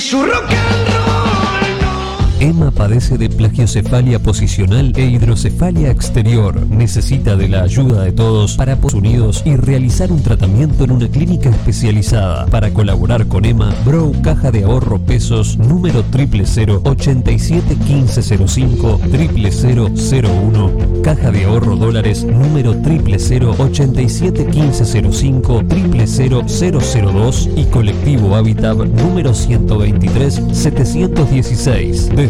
Porque si es su rock and roll, no. Emma padece de plagiocefalia posicional e hidrocefalia exterior. Necesita de la ayuda de todos para unidos y realizar un tratamiento en una clínica especializada. Para colaborar con Emma, Bro Caja de Ahorro Pesos número 000 871505 00001 Caja de Ahorro Dólares número 000 871505 00002 y Colectivo Habitat número 123 716. Desde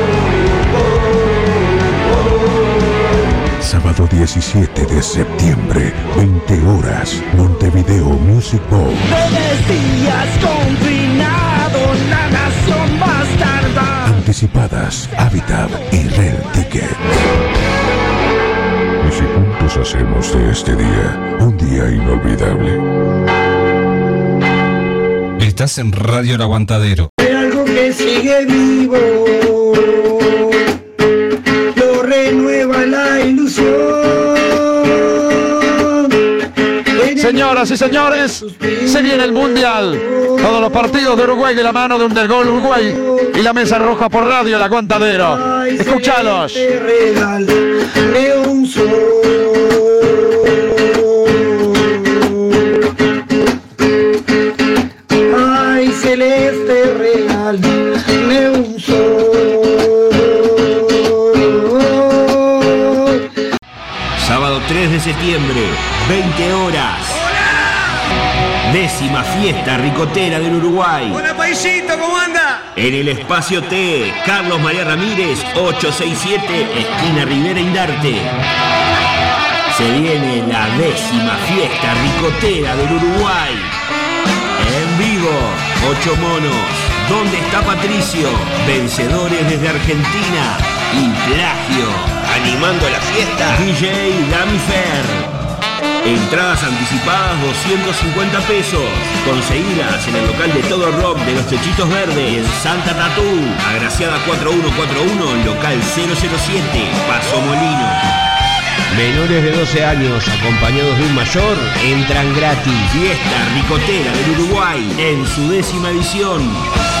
Sábado 17 de septiembre, 20 horas, Montevideo Music Bowl. Días confinados, la nación bastarda. Anticipadas, Habitat y Rel Ticket. Y si juntos hacemos de este día un día inolvidable. Estás en Radio El Aguantadero. Hay algo que sigue vivo. Señoras y señores, se viene el Mundial. Todos los partidos de Uruguay de la mano de un del gol Uruguay y la mesa roja por radio El Aguantadero. Escuchalos. Ay, celeste real, me un sol. Sábado 3 de septiembre, 20 horas. Décima fiesta ricotera del Uruguay. Hola, paisito, ¿cómo anda? En el espacio T, Carlos María Ramírez, 867, esquina Rivera Indarte. Se viene la décima fiesta ricotera del Uruguay. En vivo, ocho monos. ¿Dónde está Patricio? Vencedores desde Argentina. Y plagio. Animando la fiesta. DJ Dami Fer. Entradas anticipadas 250 pesos. Conseguidas en el local de Todo Rock de los Chechitos Verdes en Santa Tatú. Agraciada 4141, local 007, Paso Molino. Menores de 12 años acompañados de un mayor entran gratis. Fiesta Ricotera del Uruguay en su décima edición.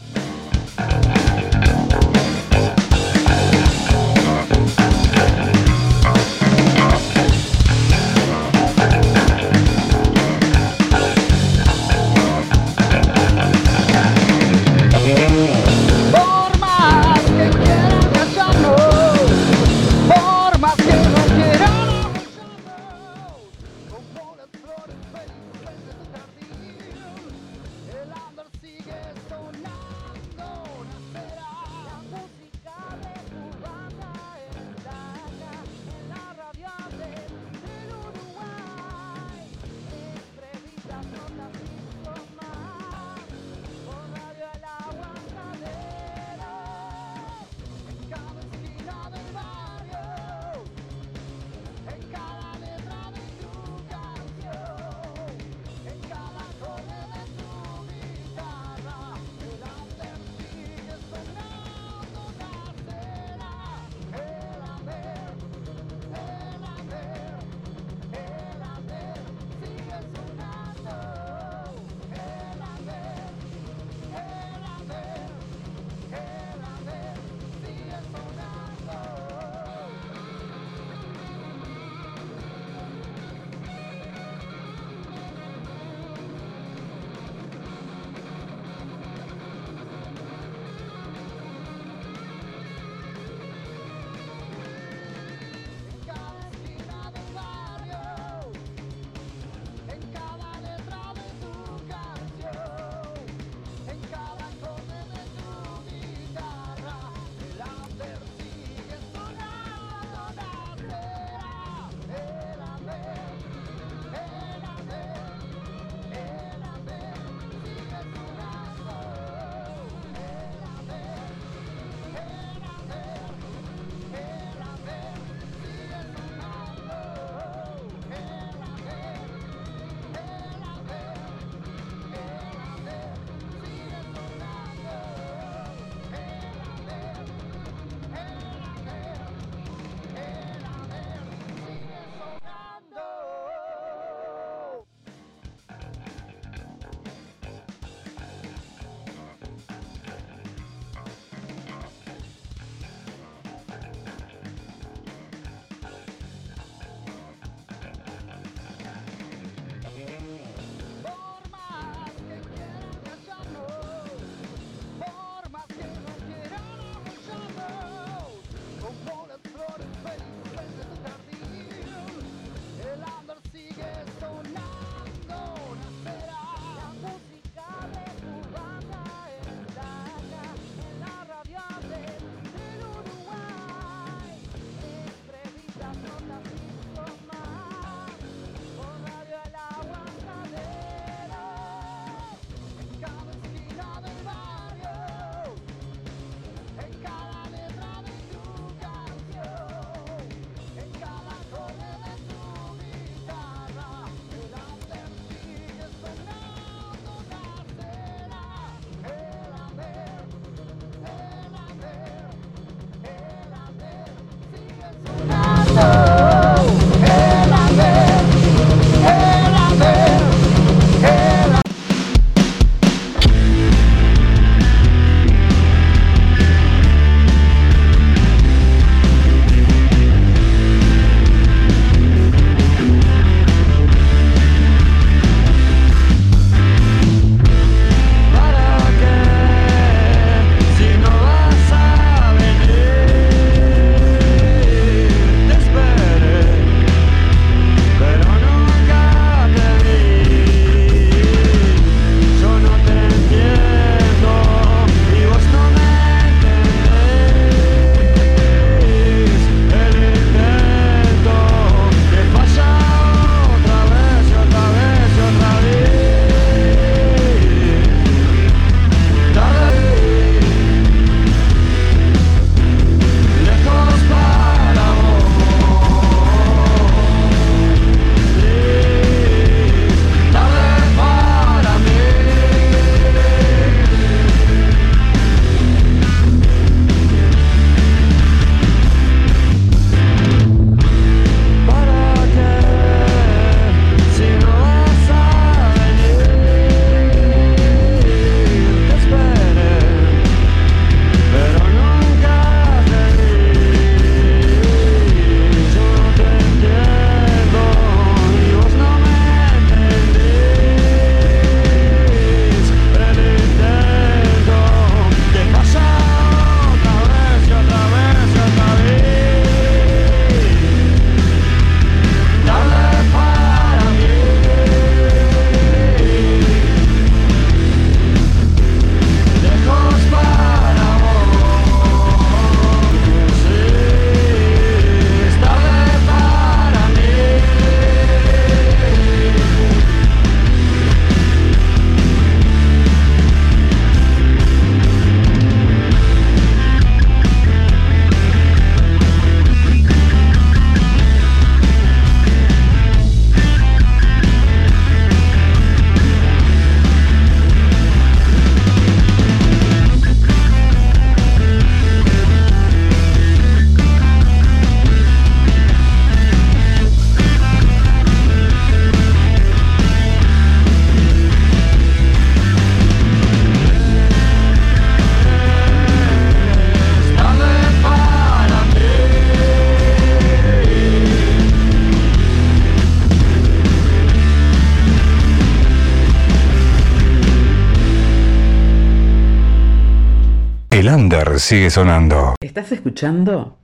Sigue sonando. ¿Estás escuchando?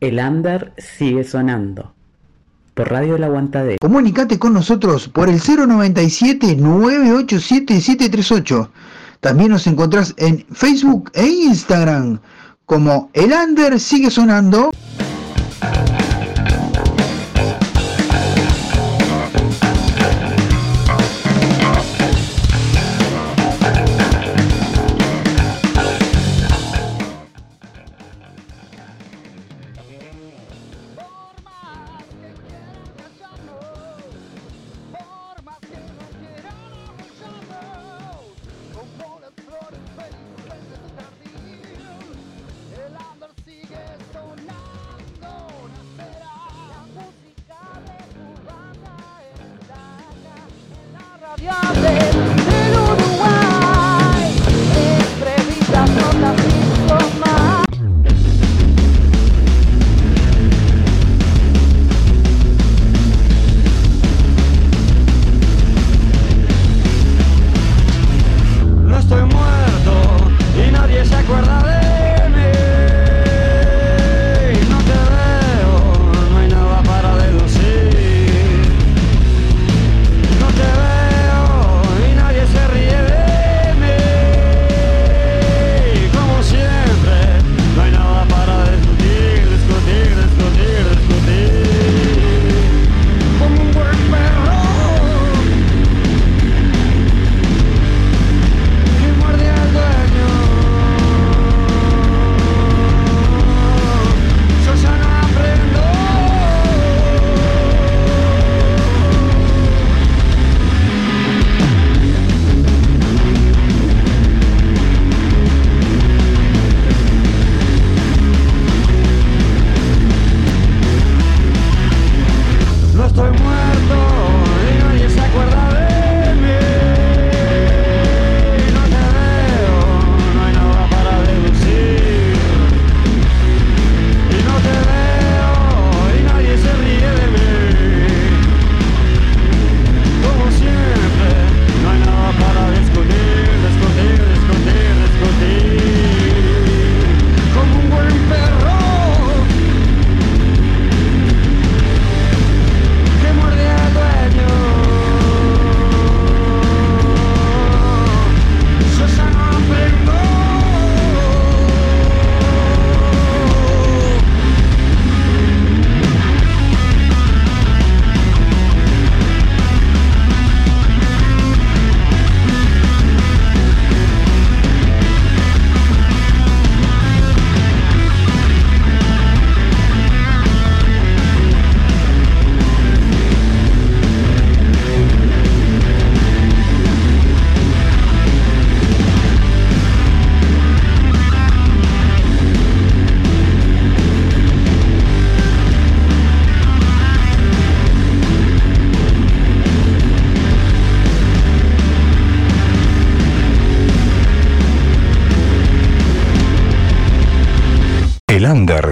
El under sigue sonando. Por Radio El Aguantadero. Comunicate con nosotros por el 097-987-738. También nos encontrás en Facebook e Instagram como El Under sigue sonando.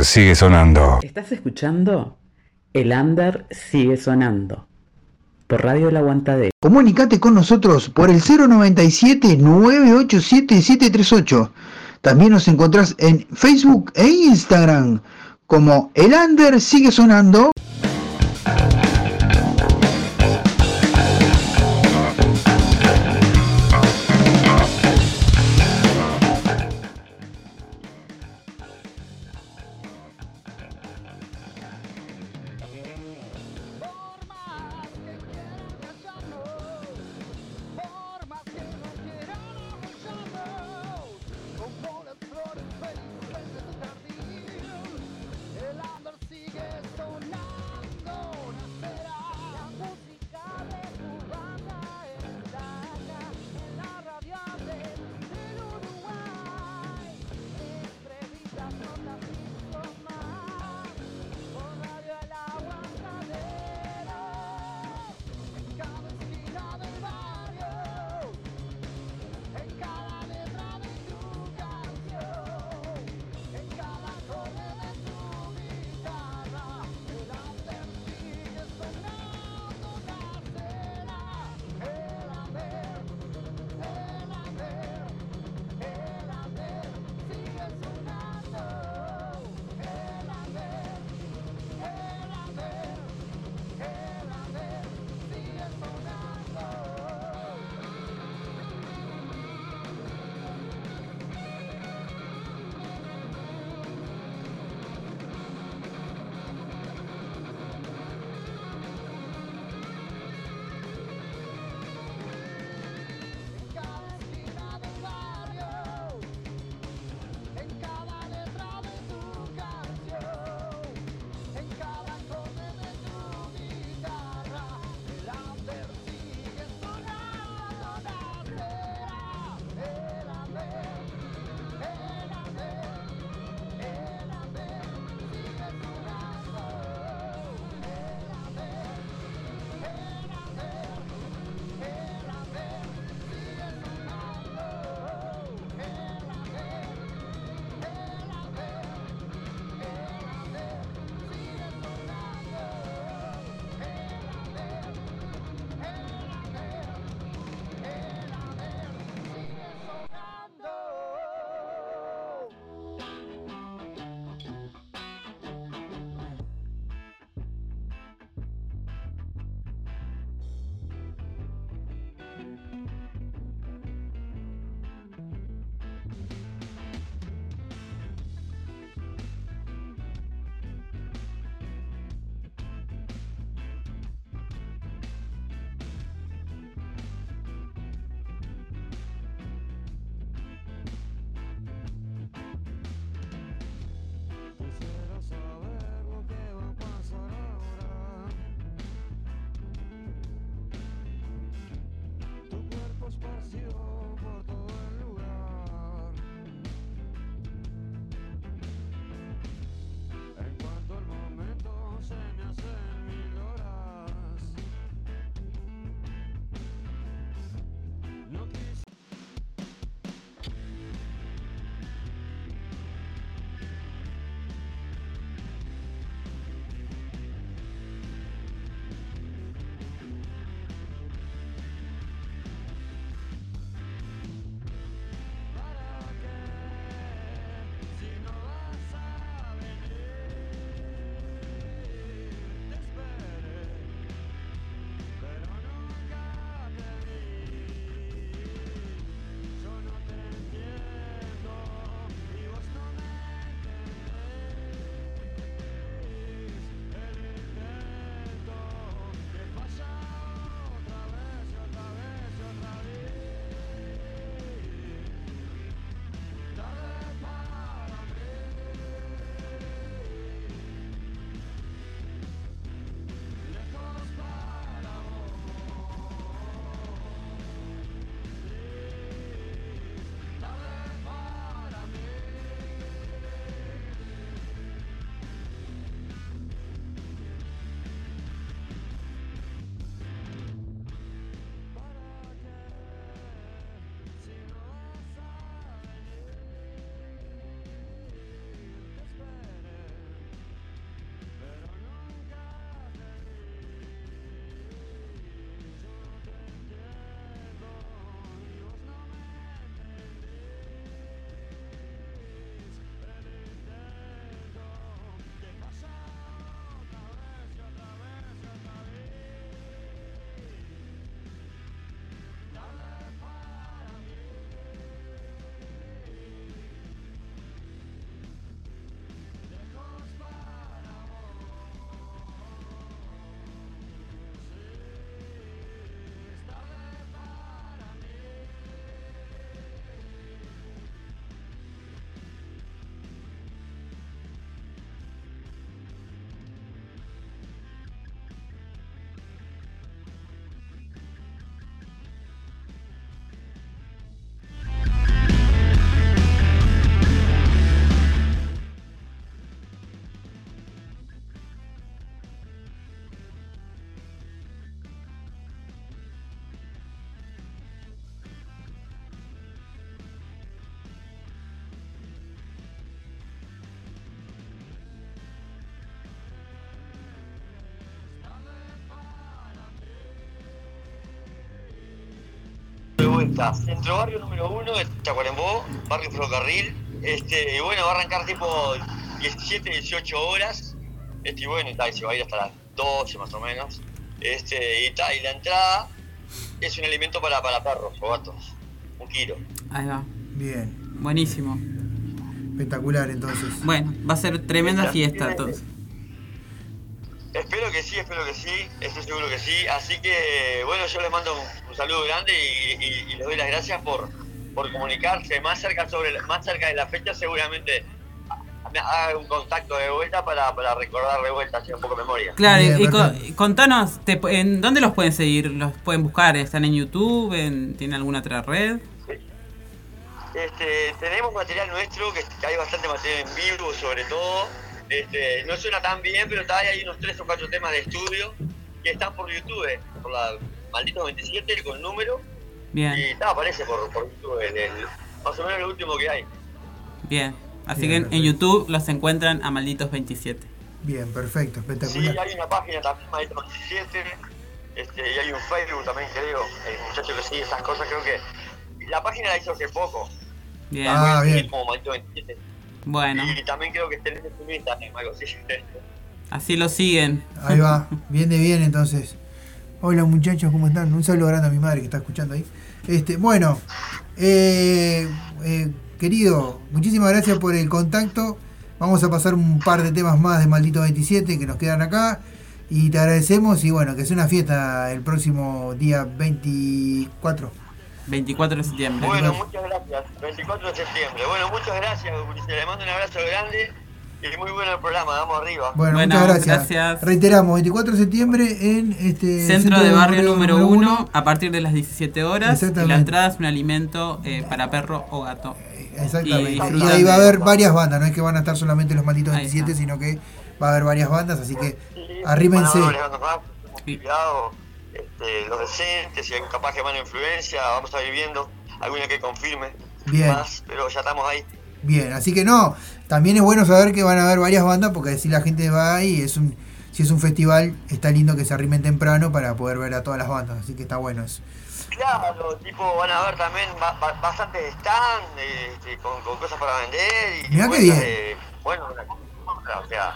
Sigue sonando. ¿Estás escuchando? El under sigue sonando. Por Radio El Aguantadero. Comunicate con nosotros por el 097-987-738. También nos encontrás en Facebook e Instagram como El Under sigue sonando. Vuelta. Centro barrio número uno de Chacuarembó, barrio Ferrocarril. Este, y bueno, va a arrancar tipo 17, 18 horas. Este, y bueno, y se va a ir hasta las 12 más o menos. Este, y, tal, y la entrada es un alimento para, para perros o gatos. Un kilo. Ahí va. Bien. Buenísimo. Espectacular entonces. Bueno, va a ser tremenda fiesta entonces. Espero que sí, espero que sí, estoy seguro que sí. Así que, bueno, yo les mando un, un saludo grande y, y- y les doy las gracias por, por comunicarse más cerca sobre más cerca de la fecha. Seguramente me haga un contacto de vuelta para, para recordar de vuelta, hacer un poco de memoria. Claro, Bien, y contanos, te- ¿en dónde los pueden seguir? ¿Los pueden buscar? ¿Están en YouTube? ¿En, ¿Tienen alguna otra red? Este, tenemos material nuestro, que, que hay bastante material en vivo sobre todo. Este, no suena tan bien, pero está, hay unos tres o cuatro temas de estudio que están por YouTube, por la Maldito 27 con número. Bien, Y está, aparece por, por YouTube, el- el- más o menos lo último que hay. bien. Así Bien, que en. YouTube los encuentran a Malditos 27. Bien, perfecto, Sí, espectacular. hay una página también, Maldito 27, este, y hay un Facebook también, creo, el muchacho que sigue esas cosas, creo que la página la hizo hace poco. Bien, Ah, bien. Como Maldito 27. bueno. Y también creo que está en Instagram, algo así. Así lo siguen. Ahí va, bien de bien entonces. Hola muchachos, ¿cómo están? Un saludo grande a mi madre que está escuchando ahí. Este, bueno, eh, eh, querido, muchísimas gracias por el contacto. Vamos a pasar un par de temas más de Maldito 27 que nos quedan acá. Y te agradecemos y bueno, que sea una fiesta el próximo día 24. 24 de septiembre. Bueno, muchas gracias. 24 de septiembre. Bueno, muchas gracias. Le mando un abrazo grande y muy bueno el programa. Vamos arriba. Bueno, Bueno, muchas gracias. gracias. Reiteramos, 24 de septiembre en este Centro de barrio número uno. 1 a partir de las 17 horas. Y Exactamente. la entrada es un alimento eh, para perro o gato. Exactamente. Y ahí va a haber varias bandas, no es que van a estar solamente los malditos Ahí 27, está. sino que va a haber varias bandas, así que Sí, arrímense. van cuidado, este, los decentes, y capaz que mala influencia, vamos a ir viendo alguna que confirme Bien. más, pero ya estamos ahí. Bien, así que no, también es bueno saber que van a haber varias bandas porque si la gente va ahí, es un, si es un festival, está lindo que se arrimen temprano para poder ver a todas las bandas, así que está bueno eso. Claro, tipo, van a ver también ba- ba- bastantes stands este, con, con cosas para vender y Mirá qué bien. de- bueno, o sea,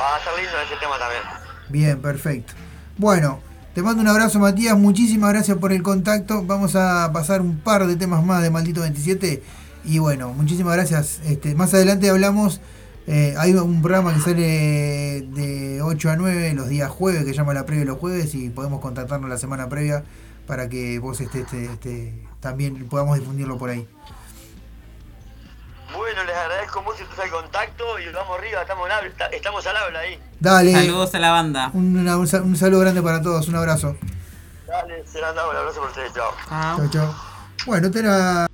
va a estar lindo ese tema también. Bien, perfecto. Bueno, te mando un abrazo Matías, muchísimas gracias por el contacto, vamos a pasar un par de temas más de Maldito 27 y bueno, muchísimas gracias. Este, más adelante hablamos, eh, hay un programa que sale de 8 a 9 los días jueves, que se llama La Previa de los Jueves y podemos contactarnos la semana previa para que vos este, este, este, también podamos difundirlo por ahí. Bueno, les agradezco mucho el contacto y vamos arriba, estamos, al habla- estamos al habla ahí. Dale. Saludos a la banda. Un, una- un sa- un saludo grande para todos, un abrazo. Dale, será andado, un abrazo por ustedes, chao. Chao, chao. Bueno, este era.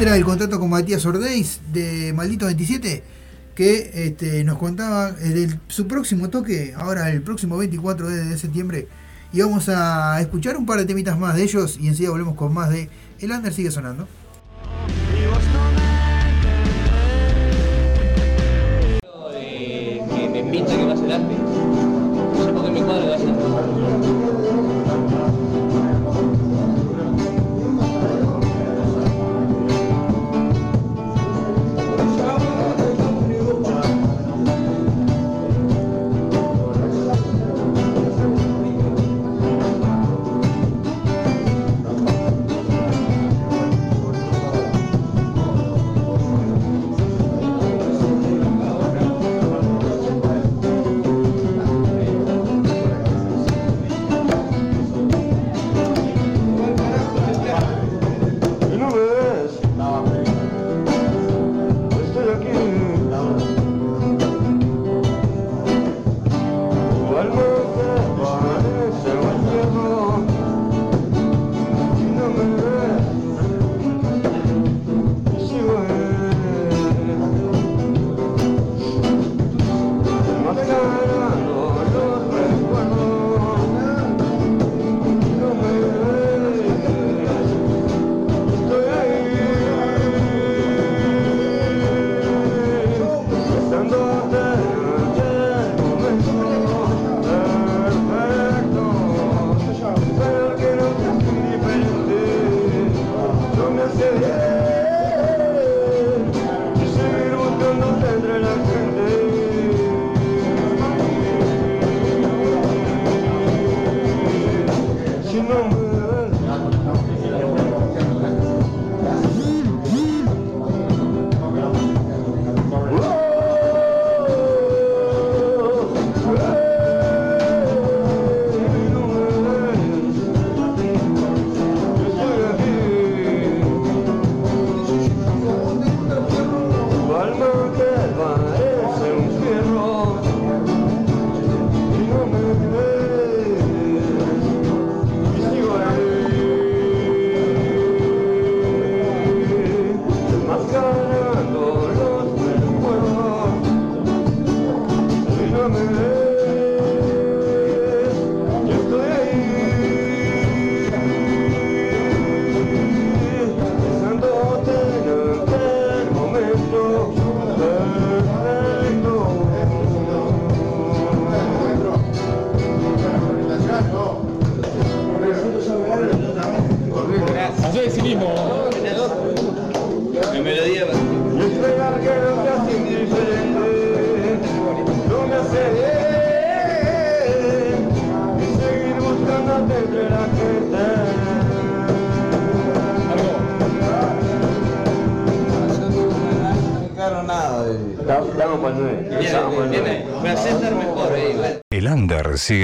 Este era el contrato con Matías Ordeiz de Maldito 27, que este, nos contaba eh, su próximo toque, ahora el próximo 24 de, septiembre. Y vamos a escuchar un par de temitas más de ellos y enseguida volvemos con más de El Under sigue sonando.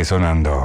sonando.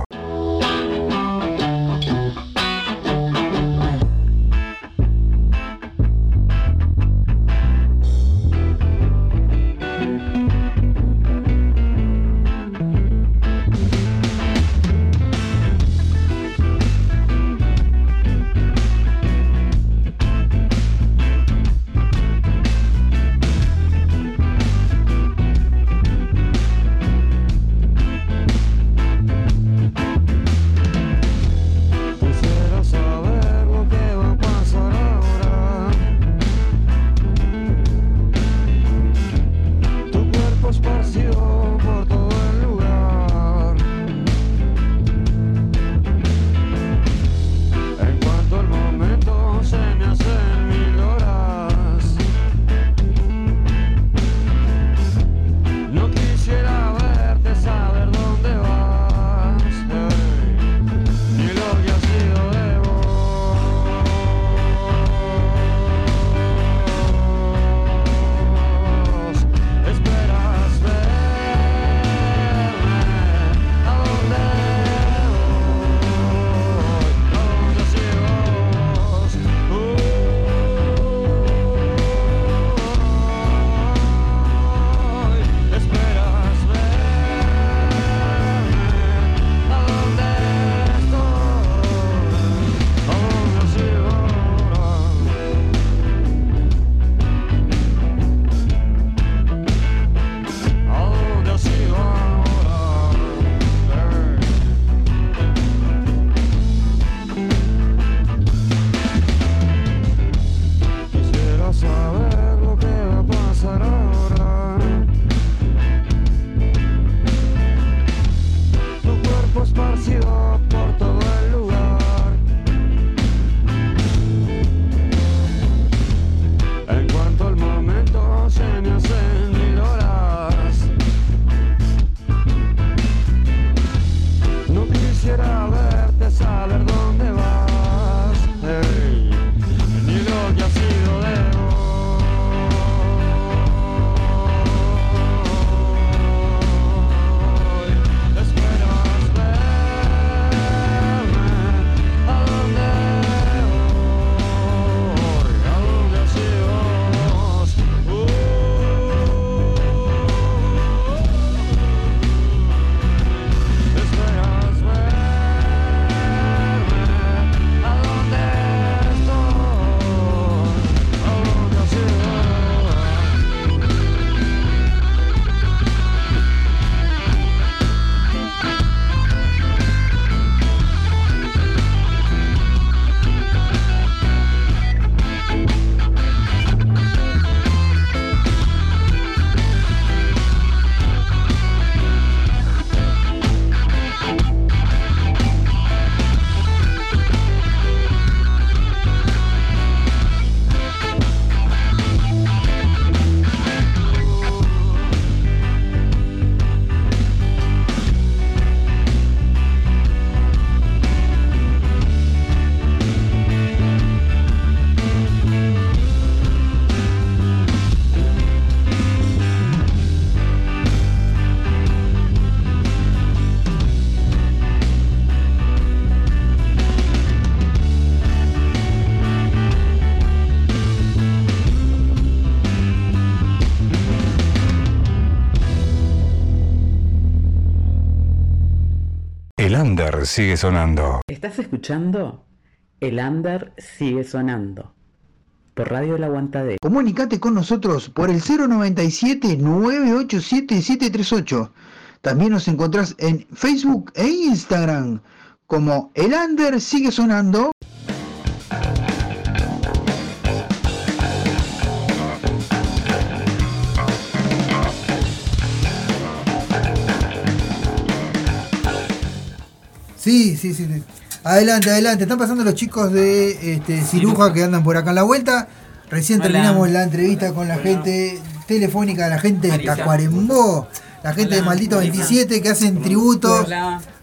sigue sonando. ¿Estás escuchando? El under sigue sonando. Por Radio La Aguantadero. Comunicate con nosotros por el 097-987-738. También nos encontrás en Facebook e Instagram como El Under sigue sonando. Sí, sí, sí. Adelante, adelante. Están pasando los chicos de este, Ciruja que andan por acá en la vuelta. Recién terminamos la entrevista con la gente telefónica, la gente de Tacuarembó, la gente de Maldito Marisa. 27 que hacen tributo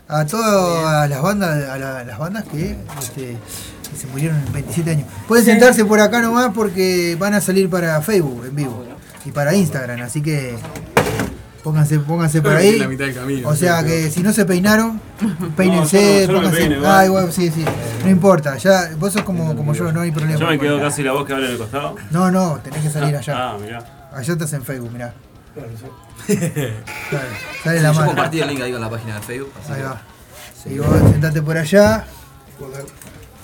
a todas las bandas, a las bandas este, que, se murieron en 27 años. Pueden sentarse por acá nomás porque van a salir para Facebook en vivo y para Instagram, así que pónganse, pónganse por ahí. La mitad del camino, O sea sí, que si no se peinaron, peínense, No, yo no- yo no me pónganse. ah, igual, sí, sí. No importa, ya, vos sos como, como yo, no hay problema. Yo me quedo casi la voz que habla en el costado. No, no, tenés que salir allá. Ah, mirá. Allá estás en Facebook, mirá. Sale, sale la Yo mano. compartí el link ahí con la página de Facebook. así Ahí que- va. Y vos sentate por allá.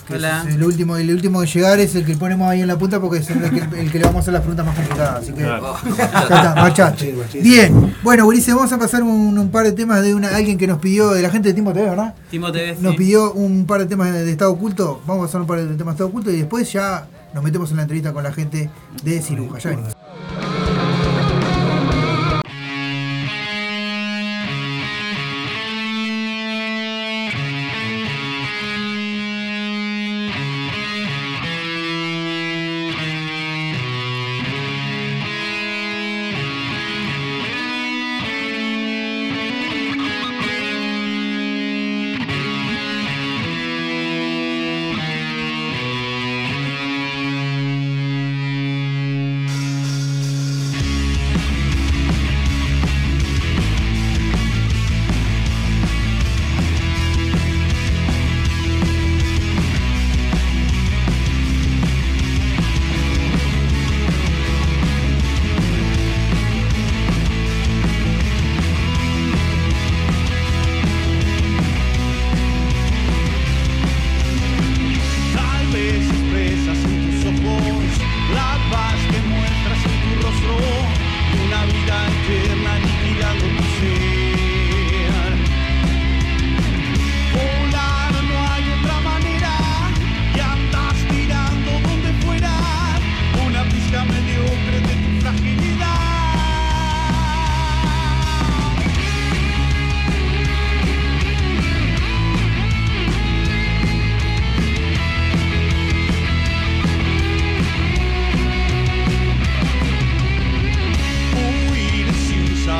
Que Hola. es El último, el último de llegar es el que ponemos ahí en la punta porque es el que, el que le vamos a hacer las preguntas más complicadas. Así que Claro. ya está, marchaste. Bien, bueno, Ulises, vamos a pasar un, un par de temas de una, alguien que nos pidió, de la gente de Timo TV, ¿verdad? Timo TV, Nos sí. pidió un par de temas de, de Estado Oculto. Vamos a pasar un par de temas de Estado Oculto y después ya nos metemos en la entrevista con la gente de Ciruja. Ya venimos.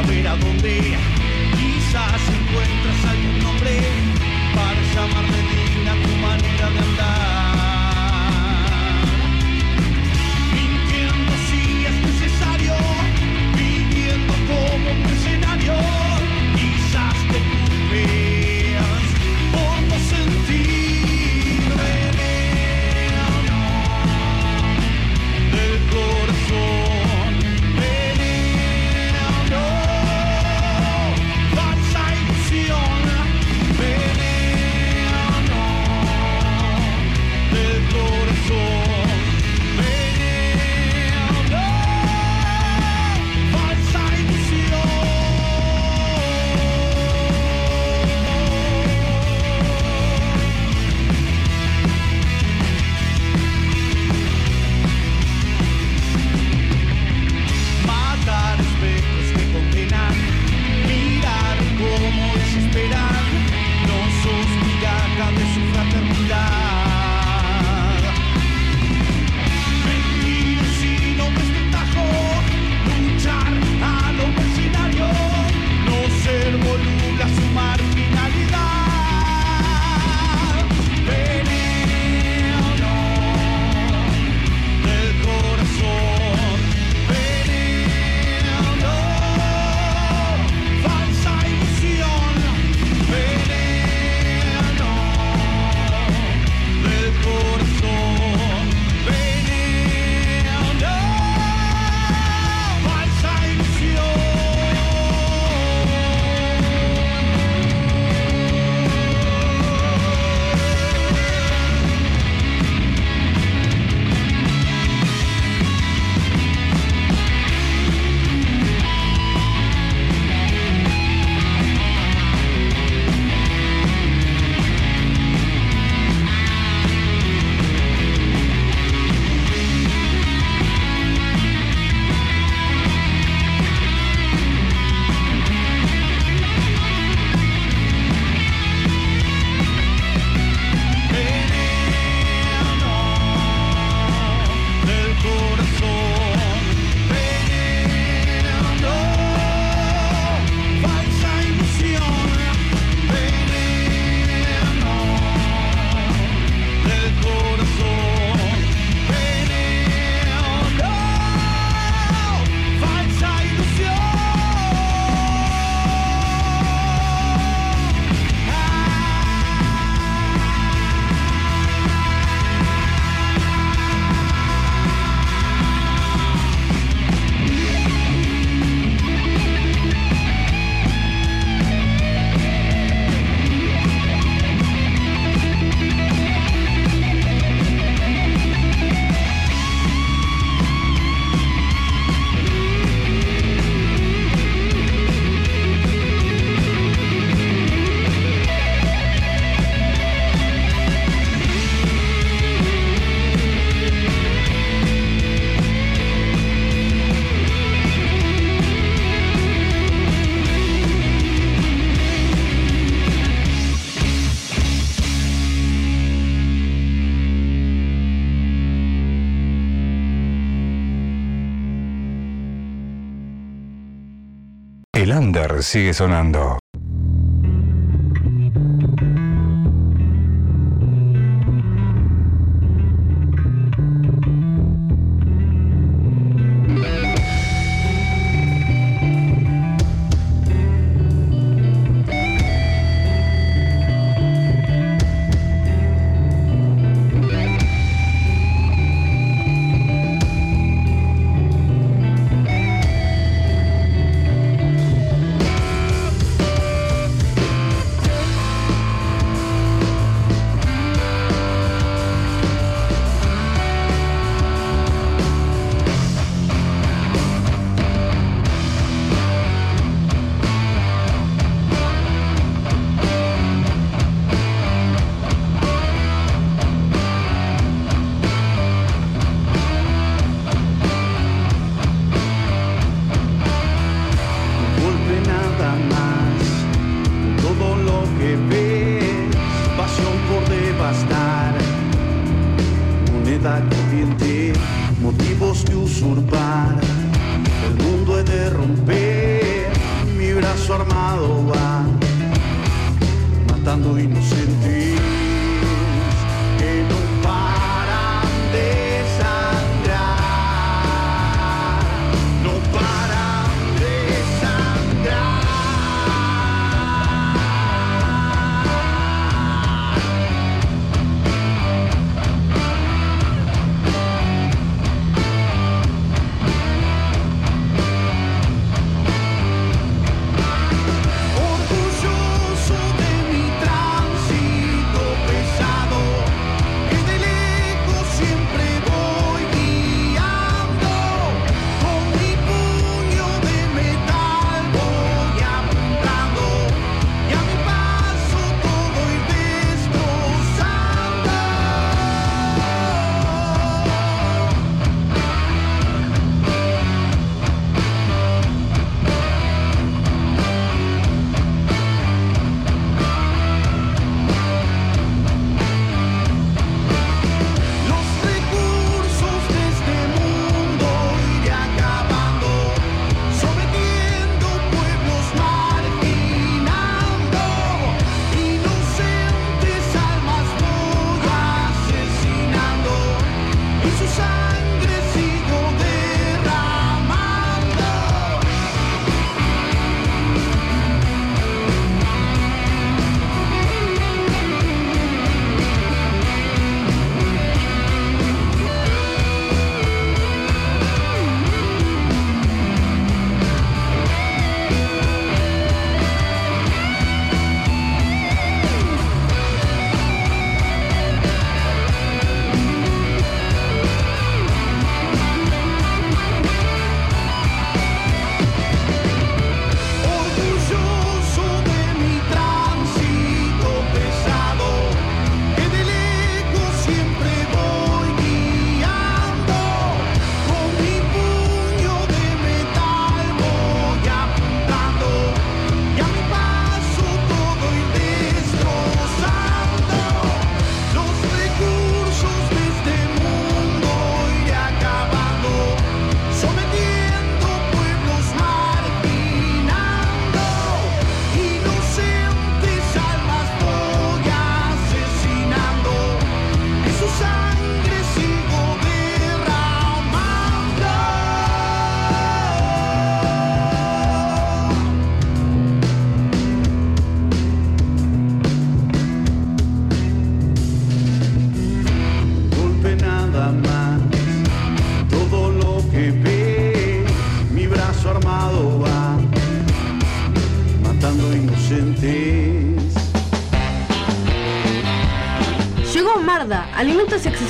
Saber a dónde. Quizás encuentras algún nombre para llamarle El under sigue sonando.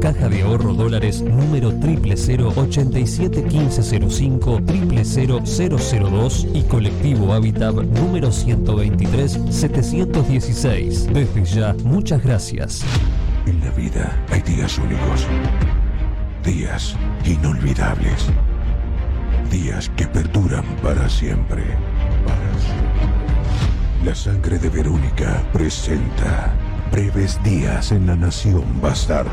Caja de Ahorro Dólares número 000 87 1505 00002 y Colectivo Habitat número 123 716. Desde ya, muchas gracias. En la vida hay días únicos. Días inolvidables. Días que perduran. Para siempre. La sangre de Verónica presenta breves días en la nación bastarda.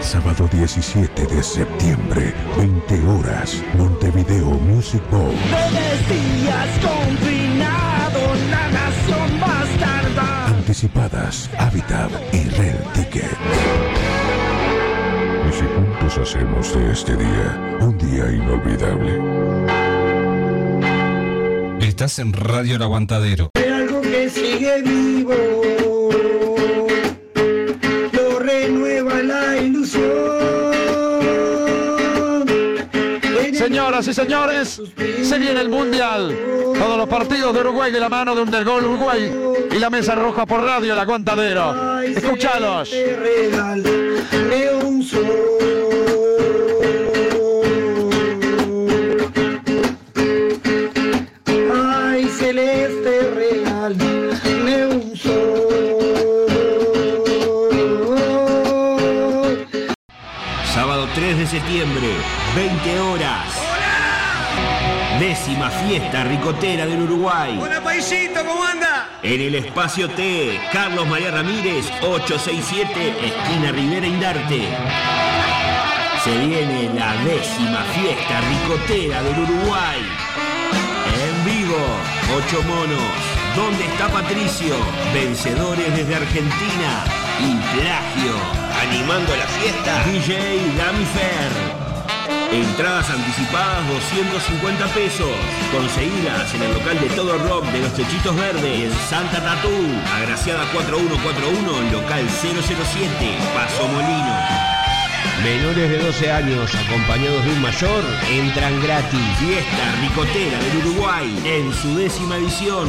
Sábado 17 de septiembre, 20 horas, Montevideo Music Bowl. Breves días confinado, la nación bastarda. Anticipadas, Habitat y Red Ticket. Y si juntos hacemos de este día un día inolvidable. Estás en Radio El Aguantadero. Hay algo que sigue vivo. Lo renueva la ilusión. Señoras y señores, se viene el Mundial. Todos los partidos de Uruguay de la mano de Undergol Uruguay y la mesa roja por radio, el aguantadero. Escúchalos. Un 3 de septiembre, 20 horas. Décima fiesta ricotera del Uruguay. Hola, paisito, ¿cómo anda? En el espacio T, Carlos María Ramírez, 867, esquina Rivera Indarte. Se viene la décima fiesta ricotera del Uruguay. En vivo, ocho monos. ¿Dónde está Patricio? Vencedores desde Argentina. Y plagio. Animando la fiesta. DJ Damifer. Entradas anticipadas 250 pesos. Conseguidas en el local de Todo Rock de los Techitos Verdes en Santa Tatú. Agraciada 4141, local 007, Paso Molino. Menores de 12 años acompañados de un mayor entran gratis. Fiesta Ricotera del Uruguay en su décima edición.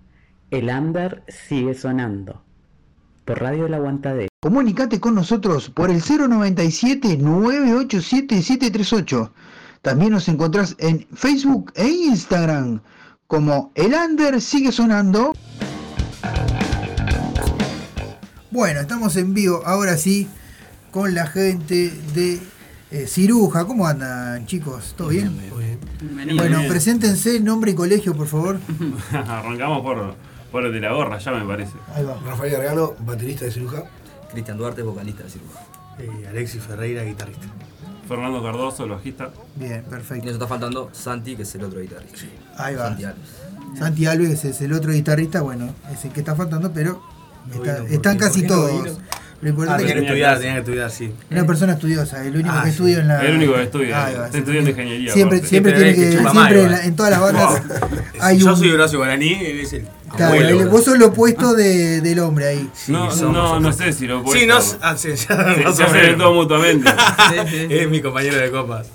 El under sigue sonando. Por Radio El Aguantadero. Comunicate con nosotros por el 097 987 738. También nos encontrás en Facebook e Instagram como El Under sigue sonando. Bueno, estamos en vivo ahora sí con la gente de eh, Ciruja. ¿Cómo andan, chicos? ¿Todo bien? Bueno, Bien. preséntense, nombre y colegio, por favor. Arrancamos por, por el de la gorra, ya me parece. Ahí va. Rafael Gargano, baterista de Ciruja. Cristian Duarte, vocalista de Ciruja. Eh, Alexis Ferreira, guitarrista. Fernando Cardoso, el bajista. Bien, Y perfecto. nos está faltando Santi, que es el otro guitarrista. Ahí va. Santi Alves. Santi Alves es el otro guitarrista, bueno, es el que está faltando, pero está- vino, ¿por están casi ¿Por qué no todos. vino? Lo importante Ah, es que que estudiar, tenía que estudiar, sí. una persona estudiosa, el único Ah, que sí. estudia en la. El único que estudia, está estudiando ingeniería, Siempre, siempre Siempre tiene que, hay que chupa siempre mal, en, la- igual. en todas las bandas hay Yo un. soy Horacio Guaraní, él es el Claro, abuelo. el- vos sos lo opuesto de, del hombre ahí. No, somos- no, no sé si lo puedo. Sí, nos, ah, sí, ya, se todo mutuamente. Es mi compañero de copas.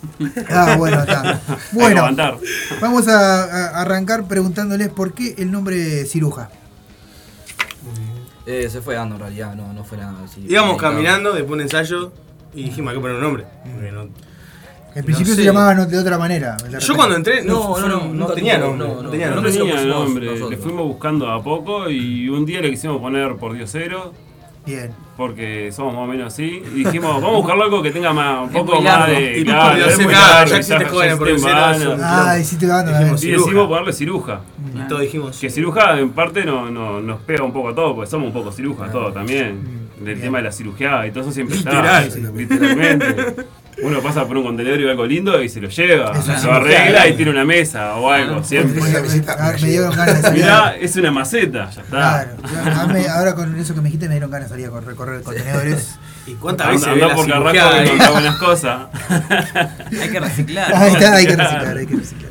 Ah, bueno, está. Bueno, vamos a, a arrancar preguntándoles por qué el nombre ciruja. Eh, se fue dando en realidad, no, no fue nada así. Íbamos caminando después de un ensayo y dijimos, hay que poner un nombre. Porque no- En principio se llamaba de otra manera. de Yo cuando entré, no, No, no, tenía nombre. no, No, no, tenía No nombre. tenía pusimos nombre, nosotros. le fuimos buscando a poco y un día le quisimos poner por Diosero Bien. porque somos más o menos así. Y dijimos, vamos a buscar algo que tenga más, un poco más de. Y claro, ya existe joven por Diosero. Ah, hiciste banda. Y Ciruja. decidimos ponerle ciruja. Y todos dijimos. Que ciruja en parte no, no, nos pega un poco a todos, porque somos un poco cirujas todos también. Del tema de la cirugía y todo eso siempre está. Literalmente. Uno pasa por un contenedor y ve algo lindo y se lo lleva. Eso Se sí, lo arregla claro. y tiene una mesa o algo, siempre. Me, me- me dieron ganas de salir. Mirá, es una maceta, ya está. Claro, ahora con eso que me dijiste me dieron ganas de salir a recorrer contenedores. ¿Y cuántas veces la por Carrasco encontrá buenas cosas. Hay que reciclar. Ahí está, hay que reciclar, hay que reciclar.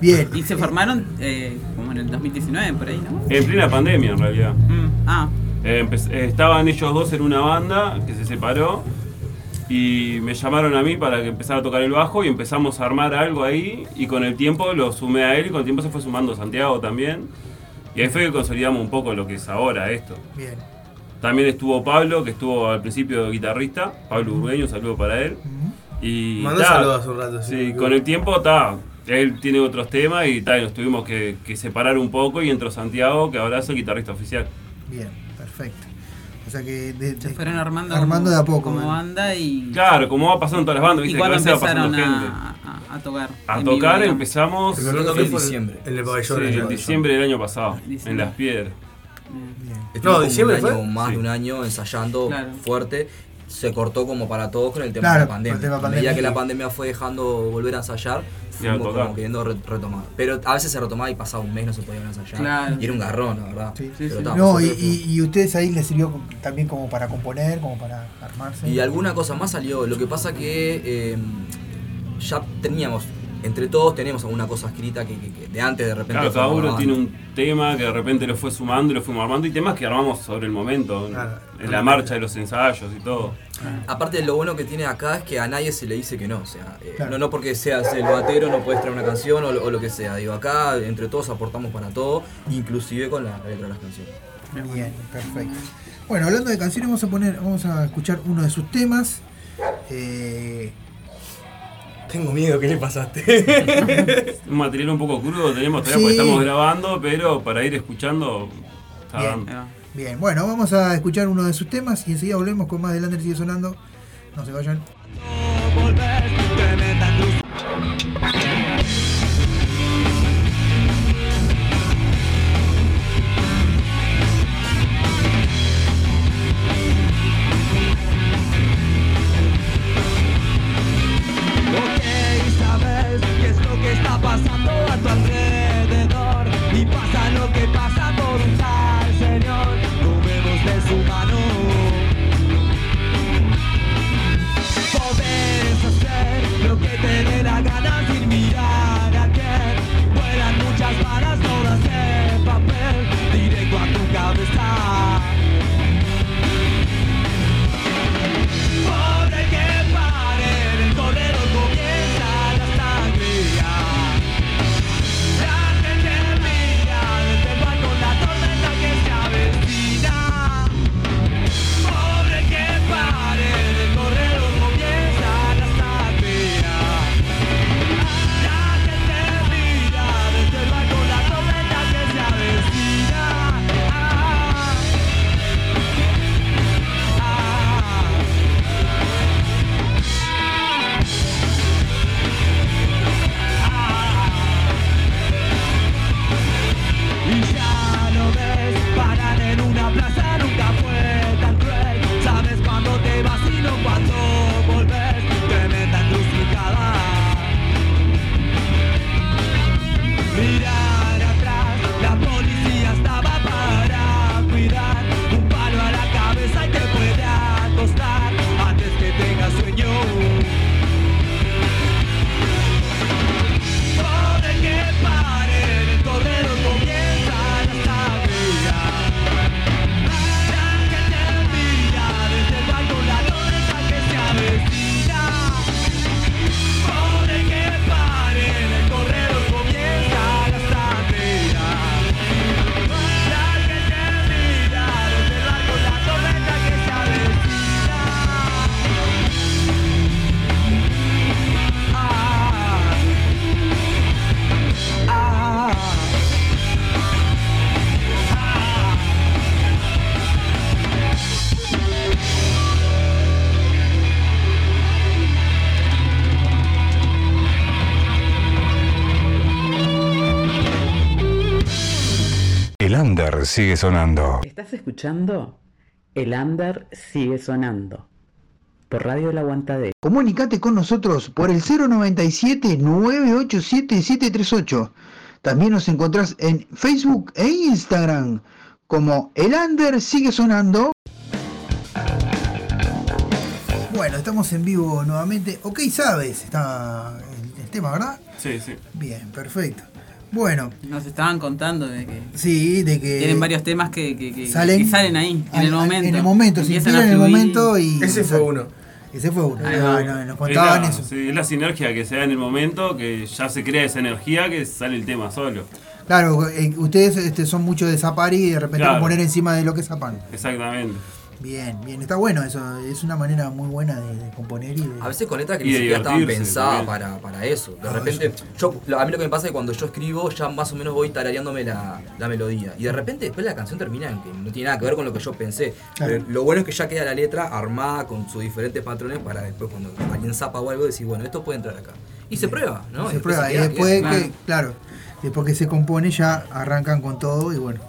Bien. Y se formaron eh, como en el 2019, por ahí, ¿no? En plena pandemia, en realidad. Mm, Ah, Eh, eh, estaban ellos dos en una banda que se separó y me llamaron a mí para que empezara a tocar el bajo y empezamos a armar algo ahí y con el tiempo lo sumé a él y con el tiempo se fue sumando Santiago también y ahí fue que consolidamos un poco lo que es ahora esto. Bien. También estuvo Pablo, que estuvo al principio guitarrista, Pablo un saludo para él. Y Mandó ta, saludos hace un rato. Sí, con el tiempo está. Él tiene otros temas y ta, y nos tuvimos que, que separar un poco y entró Santiago, que ahora es el guitarrista oficial. Bien, perfecto. Sea que de, se de- fueron armando, armando como, de a poco. como banda y, Claro, como va pasando en todas las bandas, y viste, que a cuando veces va pasando empezaron gente. a, a, a tocar. A en tocar vivo, empezamos fue en diciembre. En el sí, pabellón. en el diciembre del año pasado, en Diciembre. Las Piedras. Estuvimos No, como ¿diciembre un fue? año, más Sí. de un año ensayando Claro. fuerte. Se cortó como para todos con el tema Claro, de la pandemia. tema A medida pandemia. que la pandemia fue dejando volver a ensayar, fuimos como queriendo re- retomar. Pero a veces se retomaba y pasaba un mes no se podía ensayar. Claro. Y era un garrón, la verdad. Sí, Pero sí. No, y, suerte y, y ustedes ahí les sirvió también como para componer, como para armarse. Y alguna cosa más salió. Lo que pasa que eh, ya teníamos, entre todos tenemos alguna cosa escrita que, que- que de antes de repente. Claro, cada uno tiene un tema que de repente lo fue sumando y lo fuimos armando y temas que armamos sobre el momento, Claro. en la marcha de los ensayos y todo. Aparte lo bueno que tiene acá es que a nadie se le dice que no. O sea, eh, Claro. no, no porque seas el batero no puedes traer una canción o, lo- o lo que sea. Digo, acá entre todos aportamos para todo, inclusive con la letra de las canciones. Bien, perfecto. Bueno, hablando de canciones, vamos a poner, vamos a escuchar uno de sus temas. Eh, Tengo miedo, ¿qué le pasaste? Un material un poco crudo tenemos todavía Sí. porque estamos grabando, pero para ir escuchando está Bien. dando. Bien, bueno, vamos a escuchar uno de sus temas y enseguida volvemos con más de Lander sigue sonando. No se vayan. Sigue sonando. ¿Estás escuchando? El under sigue sonando. Por Radio El Aguantadero. Comunicate con nosotros por el 097-987-738. También nos encontrás en Facebook e Instagram como El Under Sigue Sonando. Bueno, estamos en vivo nuevamente. Ok, sabes, está el, el tema, ¿verdad? Sí, sí. Bien, perfecto. Bueno, Nos estaban contando de que sí, de que tienen varios temas que, que- que- salen que salen ahí, en al- el momento. En el momento, se inspiran en el momento y. Ese fue uno. Ese fue uno. Ah, va. no, nos Es contaban la, eso. sí, es la sinergia que se da en el momento, que ya se crea esa energía que sale el tema solo. Claro, eh, ustedes este, son mucho de zapar y de repente Claro. poner encima de lo que zapan. Exactamente. Bien, bien, está bueno eso. Es una manera muy buena de, de componer y de. A veces con letras que ni siquiera estaban pensadas para, para eso. De Ah, repente, yo, a mí lo que me pasa es que cuando yo escribo ya más o menos voy tarareándome la, la melodía. Y de repente después la canción termina en que no tiene nada que ver con lo que yo pensé. Claro. Pero lo bueno es que ya queda la letra armada con sus diferentes patrones para después cuando alguien zapa o algo decir, bueno, esto puede entrar acá. Y se prueba, ¿no? se prueba. Y queda- después, queda- que, claro, después que se compone ya arrancan con todo y bueno.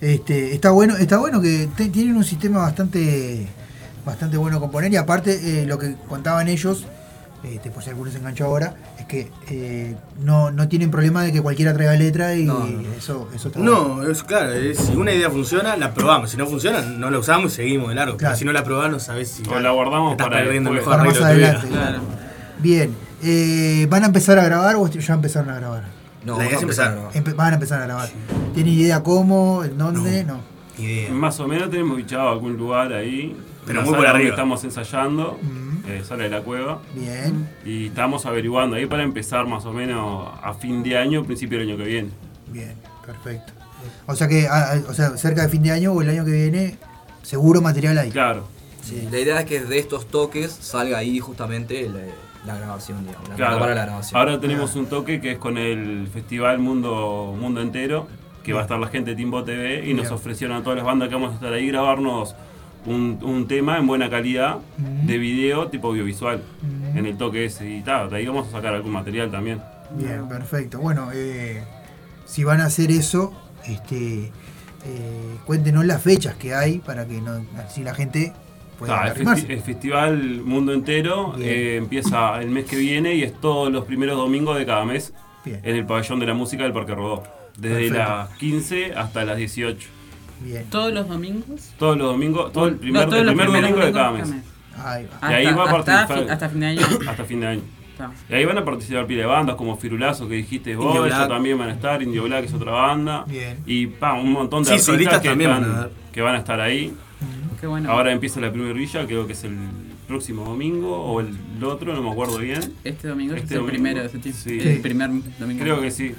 Este, está bueno, está bueno que te- tienen un sistema bastante bastante bueno de componer y aparte eh, lo que contaban ellos, este, por si alguno se enganchó ahora, es que eh, no, no tienen problema de que cualquiera traiga letra y No, no. eso, eso está bueno. No, es claro, es- si una idea funciona, la probamos. Si no funciona, no la usamos y seguimos de largo. Claro. Pero si no la probás, no sabes si. O la guardamos estás para perdiendo mejor Para más adelante. Claro. Bien, eh, ¿van a empezar a grabar o ya empezaron a grabar? No, La idea vamos a es empezar a. Empe- van a empezar a grabar. ¿Tienen idea cómo, en dónde? No. Idea. Más o menos tenemos bichado algún lugar ahí. Pero muy por arriba. estamos ensayando, Mm, eh, sala de la cueva. Bien, Y estamos averiguando ahí para empezar más o menos a fin de año, principio del año que viene. bien, perfecto. O sea que, o sea, cerca de fin de año o el año que viene, seguro material hay. Claro, Sí, la idea es que de estos toques salga ahí justamente la, la grabación, digamos. La claro. para la grabación. Ahora tenemos un toque que es con el festival Mundo, Mundo Entero, que va a estar la gente de Timbo TV y nos ofrecieron a todas las bandas que vamos a estar ahí grabarnos un, un tema en buena calidad de video tipo audiovisual en el toque ese y tal. De ahí vamos a sacar algún material también. Bien, perfecto. Bueno, eh, si van a hacer eso, este, eh, cuéntenos las fechas que hay para que no, así la gente Ah, el, arrimarse. festi- el festival Mundo Entero eh, empieza el mes que viene y es todos los primeros domingos de cada mes Bien. en el pabellón de la música del Parque Rodó. Desde Perfecto. las 15 hasta las 18. Bien. Todos los domingos. Todos los domingos, todo el primer, No, todos el los primer primeros domingo de cada mes. Ahí va. Y ahí Hasta- va a hasta participar. hasta fin de año. hasta fin de año. Y ahí van a participar pila de bandas como Firulazo que dijiste vos, Indio ellos también van a estar, Indio Black es otra banda. Bien. Y pa, un montón de Sí, artistas que, también están- van a ver. que van a estar ahí. Qué bueno. Ahora empieza la primera grilla, creo que es el próximo domingo o el otro, no me acuerdo bien. Este domingo Este es el domingo. primero de septiembre. Sí. El primer domingo. Creo que sí.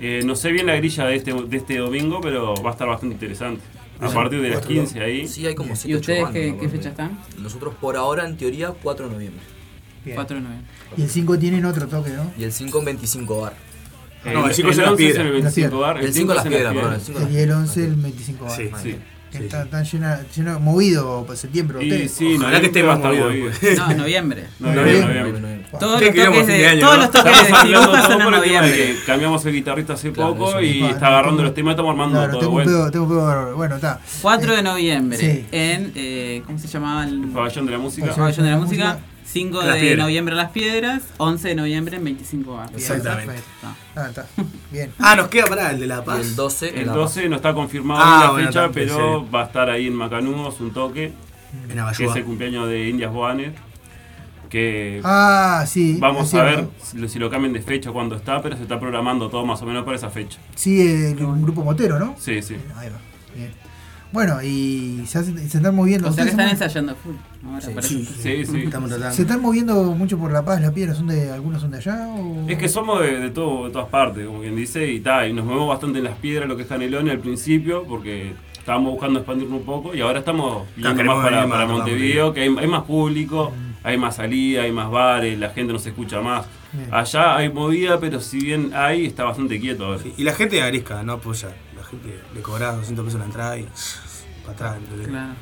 Eh, no sé bien la grilla de este, de este domingo, pero va a estar bastante interesante. A partir de las Otro 15 ahí. Sí, hay como ¿Y 7 ustedes qué, qué fecha están? Nosotros por ahora, en teoría, 4 de noviembre. Bien. 4 de noviembre. Y el 5 tienen otro toque, ¿no? Y el 5 en 25 bar. Eh, No, el cinco es en las 11 piedras. el 25 bar, El 5 es las en piedras, perdón. El 5 Y el 11, el 25 va. Sí, Sí. Que está, está llena, llena- movido para septiembre. Y sí, Ojalá que esté va a más estar movido, pues. No, noviembre. Noviembre, Noviembre. Todos Sí, los toques de año, todos ¿no? los toques de son en el noviembre. que cambiamos el guitarrista hace Claro, poco y Ah, está agarrando tengo- los temas, estamos armando Claro, todo tengo vuelta. pedo, tengo bárbaro. Bueno, está. 4 de noviembre Sí. en. Eh, ¿Cómo se llamaba el El pabellón de la música. Pabellón. pabellón de la música? 5 Las de Piedras. noviembre en Las Piedras, 11 de noviembre en 25 bar. Bien, Exactamente. Ah, está. Bien. Ah, nos queda para el de La Y Paz. el 12 en El La 12 no está confirmado Ah, la bueno, fecha, también, pero sí. va a estar ahí en Macanudos un toque, En que es el cumpleaños de Indias Boanes. Que Ah, sí. vamos a ver si lo, si lo cambian de fecha cuando está, pero se está programando todo más o menos para esa fecha. Sí, el, un grupo motero, ¿no? Sí, sí. Ahí va. Bien. Bueno, y se, hacen- se están moviendo. O sea que ¿Ustedes están mueven? ensayando full. Ahora Sí, parece. Sí, Sí, sí. Estamos tratando. ¿Se están moviendo mucho por La Paz, La Piedra? ¿Son de, ¿Algunos son de allá? O... Es que somos de, de todo, de todas partes, como quien dice, y tal, y nos movemos bastante en las piedras, lo que es Canelones al principio, porque estábamos buscando expandirnos un poco, y ahora estamos yendo más para, Montevideo, que hay, hay más público, hay más salida, hay más bares, la gente nos escucha más. Bien. Allá hay movida, pero si bien hay, está bastante quieto ahora. Y la gente de Arisca no apoya. Gente le cobra 200 pesos la entrada y para atrás. Claro.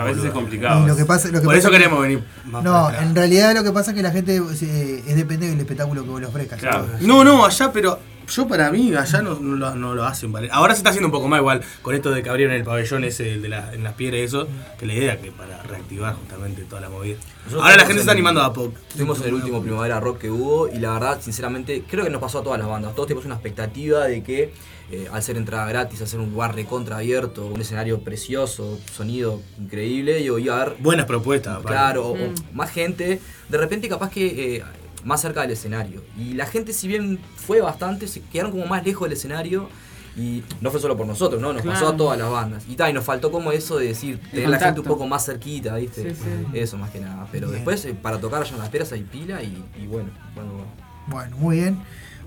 A veces es complicado. Y lo que pasa, lo que Por pasa eso es que- queremos venir más No, para en realidad lo que pasa es que la gente eh, es depende del espectáculo que vos le ofrezcas. Claro. No, no, allá, pero Yo para mí allá no, no lo, no lo hacen. Ahora se está haciendo un poco más igual, con esto de que abrieron el pabellón ese el de la, en las piedras y eso, que la idea que para reactivar justamente toda la movida. Nosotros Ahora la gente se está animando a poco. Estuvimos en el último Primavera Rock que hubo y la verdad, sinceramente, creo que nos pasó a todas las bandas. Todos tenemos una expectativa de que eh, al ser entrada gratis, ser un lugar recontra abierto, un escenario precioso, sonido increíble, yo iba a haber... Buenas propuestas. Claro, o- o Mm. más gente, de repente capaz que eh, más cerca del escenario. Y la gente si bien fue bastante, se quedaron como más lejos del escenario. Y no fue solo por nosotros, ¿no? Nos pasó a todas las bandas. Y, ta, y nos faltó como eso de decir, tener la gente un poco más cerquita, ¿viste? Sí, sí. Eso más que nada. Pero Bien. después, eh, para tocar allá en las peras hay pila y, y bueno, bueno, bueno. Bueno, muy bien.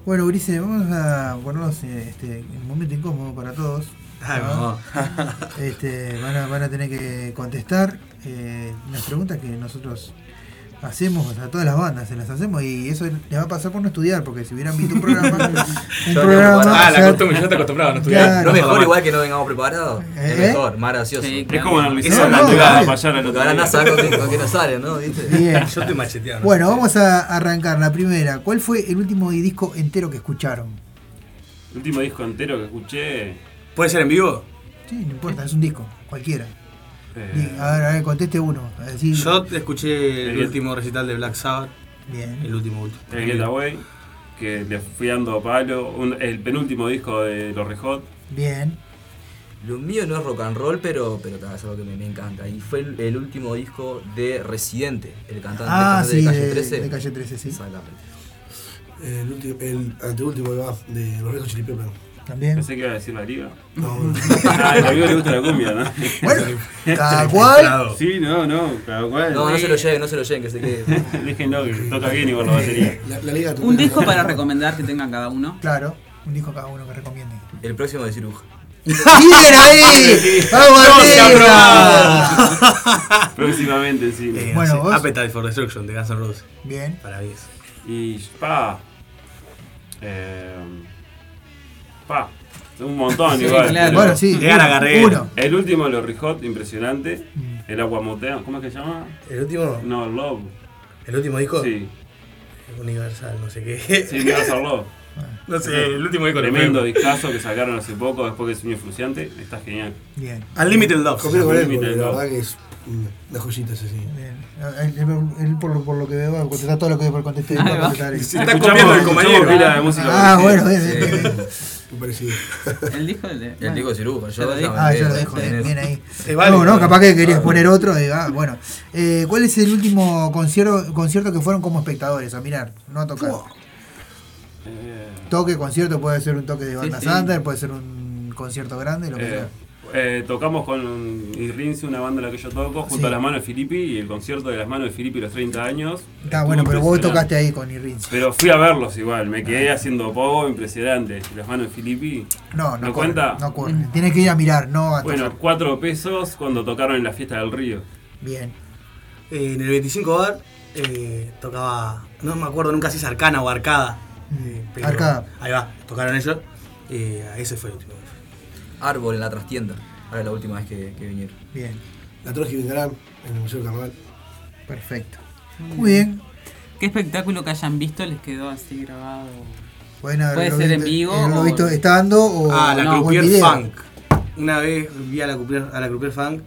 Bueno, Ulises, vamos a ponernos eh, este, en un momento incómodo para todos. Ay, ¿no? este, van, a, van a tener que contestar eh, las preguntas que nosotros hacemos a todas las bandas, se las hacemos y eso les va a pasar por no estudiar, porque si hubieran visto un programa, un Yo no programa. Ah, la costumbre, yo te acostumbrado a no estudiar. Claro. ¿No mejor igual que no vengamos preparados? ¿Eh? Es mejor, más gracioso. Sí, Es como analizar Eso la no, llegada dale. para allá al otro ahora no sabes con qué nos sale, ¿no? ¿Viste? Bien. Yo te macheteaba. ¿no? Bueno, vamos a arrancar la primera. ¿Cuál fue el último disco entero que escucharon? El último disco entero que escuché. ¿Puede ser en vivo? Sí, no importa, es un disco, cualquiera. Eh, Di- A ver, a ver, conteste uno. Yo escuché el El- último recital de Black Sabbath. Bien. El último, último. el Getaway, que le fui dando palo. un- el penúltimo disco de Los Red Hot. Bien. Lo mío no es rock and roll, pero, pero es algo que me, me encanta. Y fue el, el último disco de Residente, el cantante, Ah, el cantante sí, de Calle de, 13. de Calle 13, sí. Exactamente. El, último, el anteúltimo va de los Red Hot Chili Peppers. También. Pensé que iba a decir la liga. No, Ah, a la liga le gusta la cumbia, ¿no? Bueno, cada cual. Sí, no, no, cada cual. No, no se lo lleven, no se lo lleven, que se quede. Déjenlo, que toca bien igual la batería. la, la liga Un disco para recomendar que tengan cada uno. Claro, un disco cada uno que recomiende. El próximo de Ciruja. ¡Bien ahí! ¡Vamos! Próximamente, sí. Eh, Bueno, vos- Appetite for Destruction de Guns N' Roses. Bien. Para mí es. Y pa. Eh, pa. Un montón Sí, igual. claro. Bueno, sí. Llegan a uno, carrera. uno. El último, los Rijot, impresionante. Mm. El agua motea, ¿cómo es que se llama? ¿El último? No, Love. ¿El último disco? Sí, Universal, no sé qué. sí, Universal Love. No sé, el último disco lo Tremendo discazo que sacaron hace poco después de Sueño Fruciante. Está genial. Bien. Unlimited Love. Coopero con él porque la verdad que es una joyita ese sí. Bien. Él, por, lo, por lo que veo contestar todo lo que contesté. Se está copiando el compañero. pila de música Ah, parecida. bueno, bien, bien, parecido. El disco de. El disco de Ciruja. Ya lo Yo ya Ah, yo lo dejo, en bien, ahí. No, no, capaz que querías poner otro. y, ah, bueno, Eh, ¿cuál es el último concierto, concierto que fueron como espectadores a mirar? No a tocar. Eh, Toque, concierto, puede ser un toque de banda sí. Sander, puede ser un concierto grande, lo que eh, sea. eh, tocamos con Irrince, una banda en la que yo toco, junto Sí. a las manos de Filippi y el concierto de las manos de Filippi los 30 años. Está bueno, pero vos tocaste ahí con Irrins. Pero fui a verlos igual, me quedé haciendo poco impresionante. Las manos de Filippi. No, no ¿No corre, cuenta? No corre. Tienes que ir a mirar, no a Bueno, tocar. cuatro pesos cuando tocaron en la fiesta del río. Bien. Eh, en el 25 bar eh, tocaba, no me acuerdo nunca si es Arcana o Arcada. Eh, pero- Arcada. Ahí va, tocaron ellos. Eh, ese fue el último. Árbol en la trastienda. Ahora es la última vez que, que vinieron. Bien, La Troji vendrán en el Museo del Carnaval. perfecto. Muy bien. ¿Qué espectáculo que hayan visto les quedó así grabado? Pueden Puede ser en visto- vivo haberlo o- visto estando o, Ah, la o en Croupier video. Funk. Una vez vi a la Croupier, a la Croupier Funk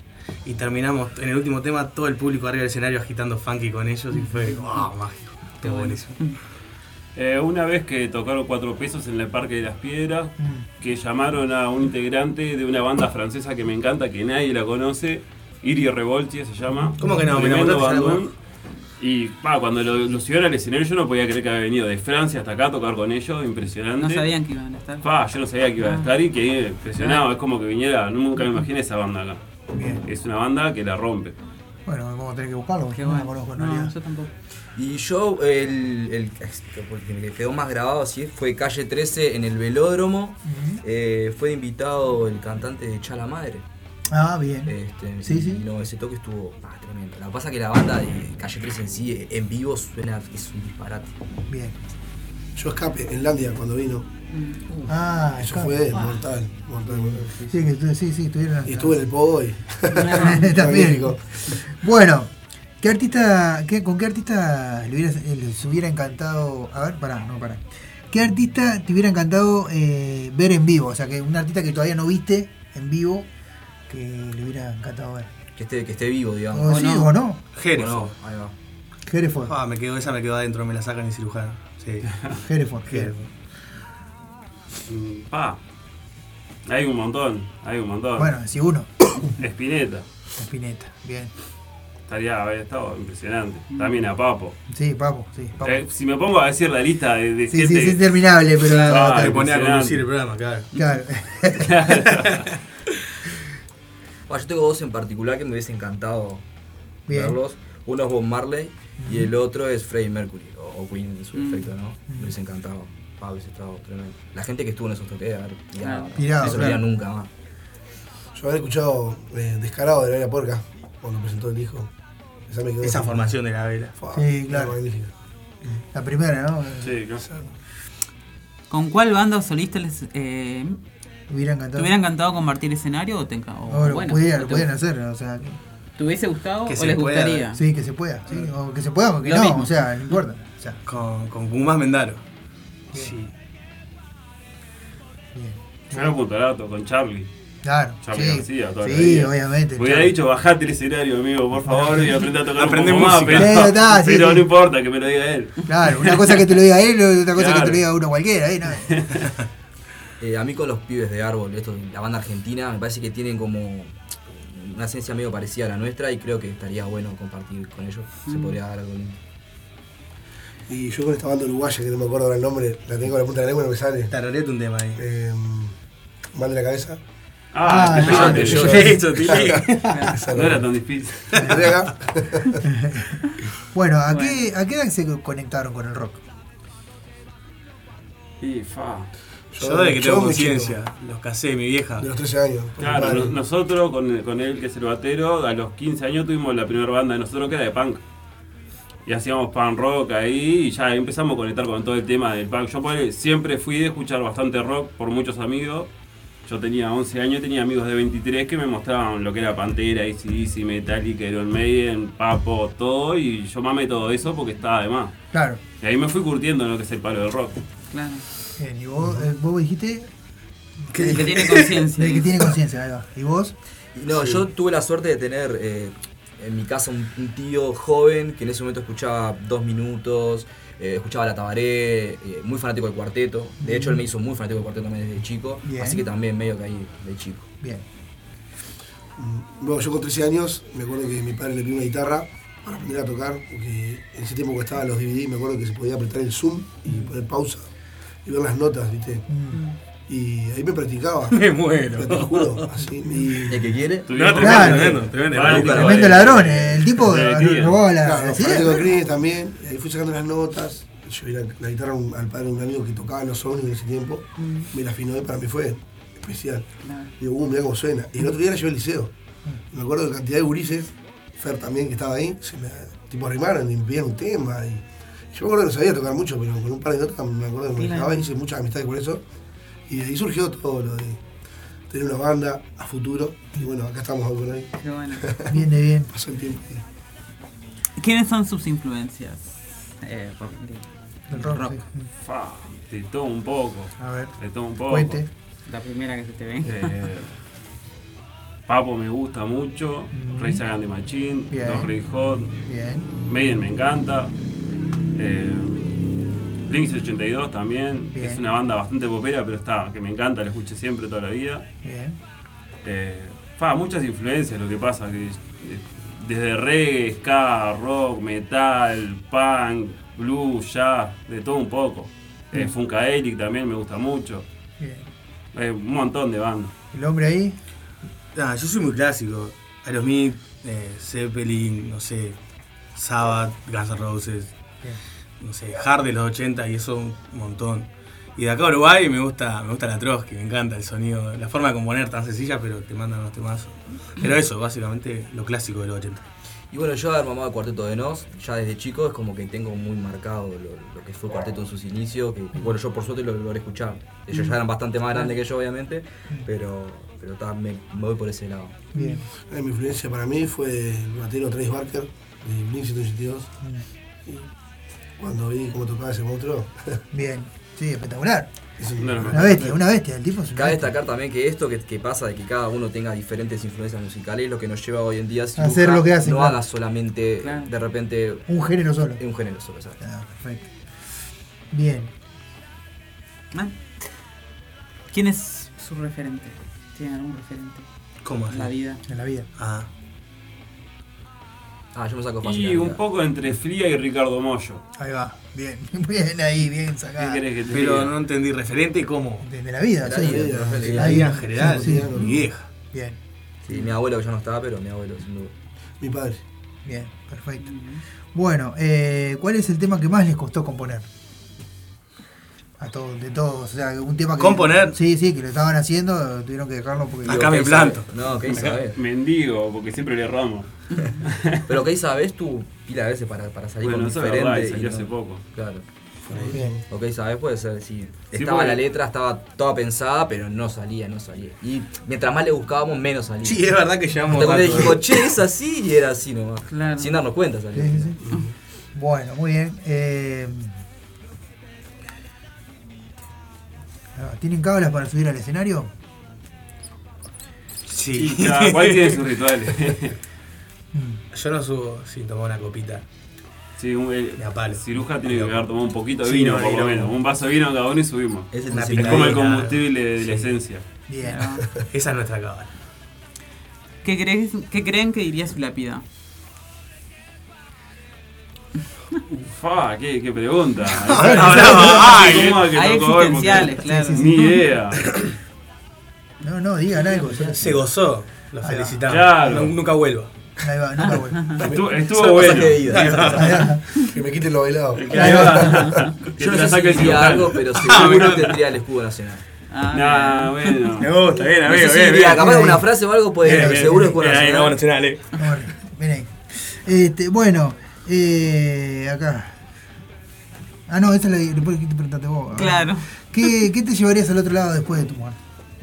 y terminamos en el último tema todo el público arriba del escenario agitando funky con ellos y fue wow, mágico. Qué buenísimo. Eh, una vez que tocaron cuatro pesos en el Parque de las Piedras, Mm. que llamaron a un integrante de una banda francesa que me encanta, que nadie la conoce, Iri Revolti se llama. ¿Cómo que no? Me Tremendo la bandón. Y pa, cuando lo, lo subieron al escenario yo no podía creer que había venido de Francia hasta acá a tocar con ellos, impresionante. No sabían que iban a estar. Pa, yo no sabía que iba a Ah. estar y que impresionado, es como que viniera, nunca me imaginé esa banda acá. Bien. Es una banda que la rompe. Bueno, vamos a tener que buscarlo, porque Qué no la bueno. conozco en No, realidad. yo tampoco. Y yo, el, el, el que quedó más grabado así fue Calle 13 en el velódromo. Eh, fue invitado el cantante de Chala Madre. Ah, bien. Este, Sí, y sí. No, ese toque estuvo ah, tremendo. Lo que pasa es que la banda de Calle 13 en sí, en vivo, suena, es un disparate. Bien. Yo escape en Landia cuando vino. Ah, Eso acá. fue Ah. mortal, mortal, mortal. Sí, que sí, sí, estuvieron. Y estuve en el Pogo y. También. Bueno, ¿qué artista, qué, ¿con qué artista le hubiera- les hubiera encantado? A ver, pará, no, pará. ¿Qué artista te hubiera encantado eh, ver en vivo? O sea, que un artista que todavía no viste en vivo, que le hubiera encantado ver. Que esté, que esté vivo, digamos. O sí, o no. Hereford. O no, ahí va. Hereford. Ah, me quedó, esa me quedó adentro, me la sacan el cirujano. Sí. Hereford. Pa. Hay un montón, hay un montón. Bueno, si uno. Espineta. Espineta, bien. Estaría, habría estado impresionante. También a Papo. Sí, papo, sí. Papo. Eh, si me pongo a decir la lista de, de Sí, sí, gente- sí, es interminable, pero. Ah, Te ponía a conducir el programa, claro. Claro. Bueno, yo tengo dos en particular que me hubiese encantado Bien. verlos. Uno es Bob Marley y el otro es Freddie Mercury, o, o Queen en su defecto, ¿no? Me hubiese encantado. Ah, hubiese estado tremendo. La gente que estuvo en esos toques, a ver, tirado. Ah, tirado, no se claro. olvida nunca más. Yo había escuchado eh, Descarado de la Porca cuando presentó el disco. Esa, me quedó Esa así. formación de la vela. Fua, Sí, claro. La primera, ¿no? Sí, claro. ¿Con cuál banda o solista les eh, Hubiera encantado. te hubiera encantado compartir escenario o te enca- o, No, lo bueno, pudieran, te- pudieran hacer, o sea. Que, ¿Te hubiese gustado Que o les pueda. gustaría? sí, que se pueda, sí. O que se pueda, o que Lo no, mismo. o sea, no importa. O sea, Con, con Pumas Mendaro. Sí. Yo lo apunto al auto con Charlie. Claro. Charlie sí, García, toda la sí vida. obviamente. Me hubiera claro. dicho, bajate el escenario, amigo, por favor, y aprende a tocar Aprende un poco más, pero, Pero está, sí, pero sí. no importa que me lo diga él. Claro, una cosa que te lo diga él, otra cosa que te lo diga uno cualquiera, ¿eh? No. Eh, a mí con los pibes de Árbol, esto, la banda argentina, me parece que tienen como una esencia medio parecida a la nuestra y creo que estaría bueno compartir con ellos. Se Mm. podría dar algo lindo. Y yo con esta banda uruguaya, que no me acuerdo ahora el nombre, la tengo en la punta de la lengua y no me sale. Tarareate un tema ahí. Eh, mal de la cabeza. Ah, Ah, este yo- Tilly. Esa No era tan difícil. Bueno, ¿a, Qué, ¿a qué edad se conectaron con el rock? Y fa. Yo desde que yo tengo conciencia, los casé de mi vieja. De los 13 años. Claro, no- nosotros con, con él, que es el batero, a los 15 años tuvimos la primera banda de nosotros que era de punk. Y hacíamos punk rock ahí y ya empezamos a conectar con todo el tema del punk. Yo ponele, siempre fui de escuchar bastante rock por muchos amigos. Yo tenía 11 años y tenía amigos de 23 que me mostraban lo que era Pantera, ACDC, Metallica, Iron Maiden, Papo, todo. Y yo mamé todo eso porque estaba de más. Claro. Y ahí me fui curtiendo en lo que es el palo del rock. Claro. Bien, y vos, eh, vos dijiste. El que tiene conciencia. El que tiene conciencia, ahí va. ¿Y vos? No, Sí. yo tuve la suerte de tener eh, en mi casa un, un tío joven que en ese momento escuchaba dos minutos, eh, escuchaba la tabaré, eh, muy fanático del cuarteto. De hecho, él me hizo muy fanático del cuarteto también desde chico, Bien. así que también medio que ahí de chico. Bien. Bueno, yo con 13 años me acuerdo que mi padre le pidió una guitarra para aprender a tocar, porque en ese tiempo que estaban los DVD me acuerdo que se podía apretar el zoom y poner pausa y ver las notas, ¿viste? Y ahí me practicaba. Me muero. Te juro, así. Y, ¿El que quiere? No, tremendo, Claro. tremendo, tremendo. Vale, Tremendo. Tremendo ladrón, eh, el tipo robaba la. claro, también, y ahí fui sacando las notas. Yo vi la, la guitarra a un- al padre de un amigo que tocaba los Sony en ese tiempo, me la afinó y para mí fue especial. Digo, uh, mirá cómo suena. Y el otro día la llevé al liceo. Me acuerdo de cantidad de gurises, Fer también que estaba ahí, se me tipo arrimaron y me pedían un tema. Y yo me acuerdo que no sabía tocar mucho, pero con un par de notas me acuerdo que me Claro. dejaba y hice muchas amistades por eso. Y de ahí surgió todo lo de tener una banda a futuro. Y bueno, acá estamos hoy por hoy. Qué bueno. Bien, de bien. Pasó el tiempo. ¿Quiénes son sus influencias? Eh, por- El rock, rock. sí. Fa, de todo un poco. A ver. De todo un poco. Cuente. La primera que se te ve. Eh, Papo me gusta mucho, Rey Sagan de Bien. Los Red Hot, Bien. Maiden me encanta, eh, Blink 82 también, Bien. es una banda bastante popera, pero está, que me encanta, la escuché siempre toda la vida. Bien. Eh, fa, muchas influencias lo que pasa, que eh, desde reggae, ska, rock, metal, punk, blues, jazz, de todo un poco. Eh, Bien. Funkadelic también me gusta mucho, Bien. Eh, un montón de bandas. El hombre ahí. Ah, yo soy muy clásico. Aerosmith, eh, Zeppelin, no sé, Sabbath, Guns N' Roses, Bien. No sé, Hard de los 80 y eso un montón. Y de acá a Uruguay me gusta, me gusta la Trotsky, me encanta el sonido, la forma de componer tan sencilla, pero te mandan unos temazos. Pero eso, básicamente, lo clásico de los 80. Y bueno, yo haber mamado el cuarteto de Nos, ya desde chico es como que tengo muy marcado lo, lo que fue el cuarteto en sus inicios, que bueno, yo por suerte lo logré escuchar. Ellos ya eran bastante más grandes que yo, obviamente, pero, pero ta, me, me voy por ese lado. Bien. Eh, mi influencia para mí fue el batero Trace Barker de Blink 182. Cuando vi cómo tocaba ese monstruo, Bien. Sí, espectacular. Los Una bestia, una bestia. El tipo es Cabe bestia. destacar también que esto que, que pasa de que cada uno tenga diferentes influencias musicales es lo que nos lleva hoy en día a A hacer lo que hace, no claro. haga solamente de repente Un género solo. un género solo, exacto. Ah, perfecto. Bien. Ah. ¿Quién es su referente? ¿Tiene algún referente? ¿Cómo En la vida. En la vida. Ah. Ah, yo me saco fácil. Y un poco entre Fría y Ricardo Mollo. Ahí va. Bien. Bien ahí, bien ¿Qué sacado. querés que te Pero diga? no entendí, ¿referente cómo? De, de la vida, sí. de la De vida. la Ahí, vida en general, sí, sí. mi vieja. Bien, Sí, mi abuelo que ya no estaba, pero mi abuelo sin duda. Mi padre. bien, perfecto. Bueno, eh, ¿cuál es el tema que más les costó componer? A todos, de todos, o sea, un tema que... ¿Componer? Sí, sí, que lo estaban haciendo, tuvieron que dejarlo porque... Acá me planto. No, ¿qué sabes? Mendigo, porque siempre le erramos. Pero ¿qué sabes tú pila de veces para, para salir Bueno, con eso es diferente? verdad, y y salió no- hace poco. Claro. Bien. Ok, sabes, puede ser, sí. Sí, Estaba porque- la letra, estaba toda pensada, pero no salía, no salía. Y mientras más le buscábamos, menos salía. Sí, es verdad que llevamos Hasta cuando dijimos, che, es así, y era así nomás. Claro. Sin darnos cuenta Sí, salía. sí, sí. Bueno, muy bien. eh, ¿Tienen cábalas para subir al escenario? Sí. Cada cual tiene sus rituales. Yo no subo sin tomar una copita. Sí, un, el, De a palo. ciruja tiene que haber tomado un poquito de Sí, vino, no, por lo no. menos. Un vaso de vino cada uno y subimos. Es el Es como el combustible de la Sí. esencia. Bien. Esa es nuestra cábala. ¿Qué, crees, ¿Qué creen que diría su lápida? Fa, qué, qué pregunta. Ay, ¿Cómo va que Hay existenciales, claro. Sí, sí, Ni idea. No, no, digan algo. ya. Se gozó. Lo Ahí felicitamos. Claro. Nu- Nunca vuelvo. Ahí va, nunca vuelvo. Estuvo, estuvo bueno. ida. Que me quiten lo bailado. Que ahí va. Que Yo no sé si diría algo, pero seguro tendría el escudo nacional. Ah, Nah, bueno. Me gusta, bien, No amigo, sé si bien, bien. capaz una frase o algo puede Bien, ser, bien, seguro bien. escudo nacional. eh. Ahí. Este, bueno, eh, acá. Ah, no, esta es la que te preguntaste vos. Ah. Claro. ¿Qué, ¿Qué te llevarías al otro lado después de tu muerte?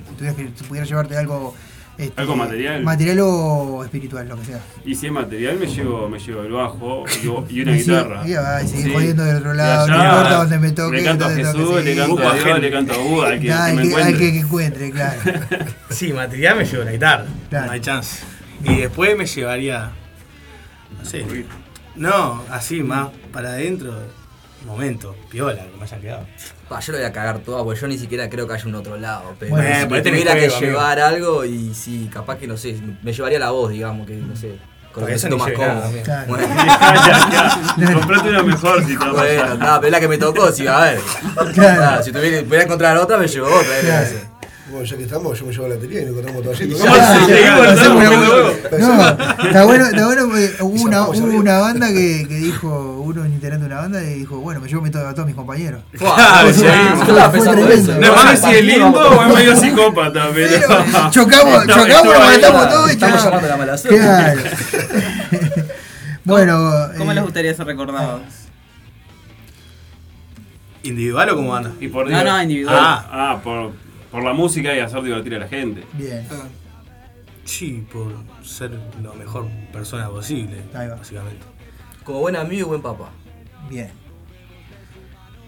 Si tuvieras que, si pudieras llevarte algo. este, ¿Algo material? Material o espiritual, lo que sea. Y si es material, me llevo, me llevo el bajo y, y una Y sí, guitarra. y va, y seguir Sí. jodiendo del otro lado, no allá, importa dónde me toque. Le canto a Jesús, sí. le canto a Dios, le canto a Buda, al que, Ya, que me que, al que, encuentre. que encuentre, claro. Sí, material me llevo la guitarra. Claro. No hay chance. Y después me llevaría. No sé. No, así más para adentro. Momento, piola, que me hayan quedado. Pa, yo lo voy a cagar todo, porque yo ni siquiera creo que haya un otro lado. Pero Bueno, si eh, me en tuviera que amigo. llevar algo, y sí, capaz que no sé, me llevaría la voz, digamos, que no sé. Con lo que siento más cómodo. Claro. Bueno. Comprate una mejor si te bueno, nada, pero es la que me tocó, sí, a ver. Claro. Nada, si tuviera, pudiera encontrar otra, me llevo otra. Claro. Eh, Bueno, ya que estamos, yo me llevo la batería y nos encontramos todo allí. Ya, sí, sí, igual, hacemos no, una- no, No, está bueno, está bueno porque hubo una, zafamos, hubo una banda que, que dijo, uno en integrante de una banda y dijo, bueno, me llevo a todos mis compañeros. Claro, sí. No a si es lindo o es medio psicópata, pero. Chocamos, chocamos, matamos todo y Estamos llamando la mala suerte. Claro. bueno, ¿Cómo eh, les gustaría ser recordados? ¿Individual o como banda? Y por No, no, individual. Ah, ah, por, por la música y hacer divertir a la gente. bien. Sí, por ser la mejor persona posible, Ahí va. básicamente. Como buen amigo y buen papá. Bien.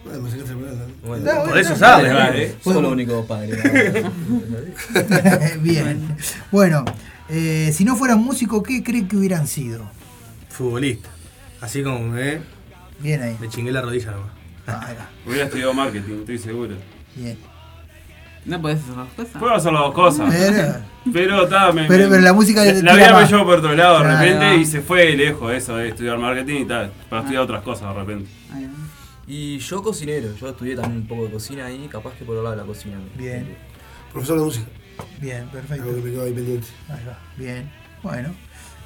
Bueno, me sacaste la palabra. Bueno, No, por bueno, eso no, sabes, no, ¿vale? Fue- Somos los únicos padres. bien. Bueno, eh, si no fueran músicos, ¿qué creen que hubieran sido? Futbolista. Así como me Bien ahí. me chingué la rodilla nomás. Ah, ahí va. Hubiera estudiado marketing, estoy seguro. Bien. No podés hacer las cosas. Puedo hacer las dos cosas. Pero, Pero, está, me, Pero- me- pero la música La, te la vida me llevó por otro lado de Claro. repente y se fue lejos eso de estudiar marketing y tal. Para estudiar otras cosas de repente. Y yo cocinero, yo estudié también un poco de cocina ahí, capaz que por el lado de la cocina. Bien. Profesor de música. bien, Algo perfecto. que me quedó ahí pendiente. Ahí va. Bien. Bueno.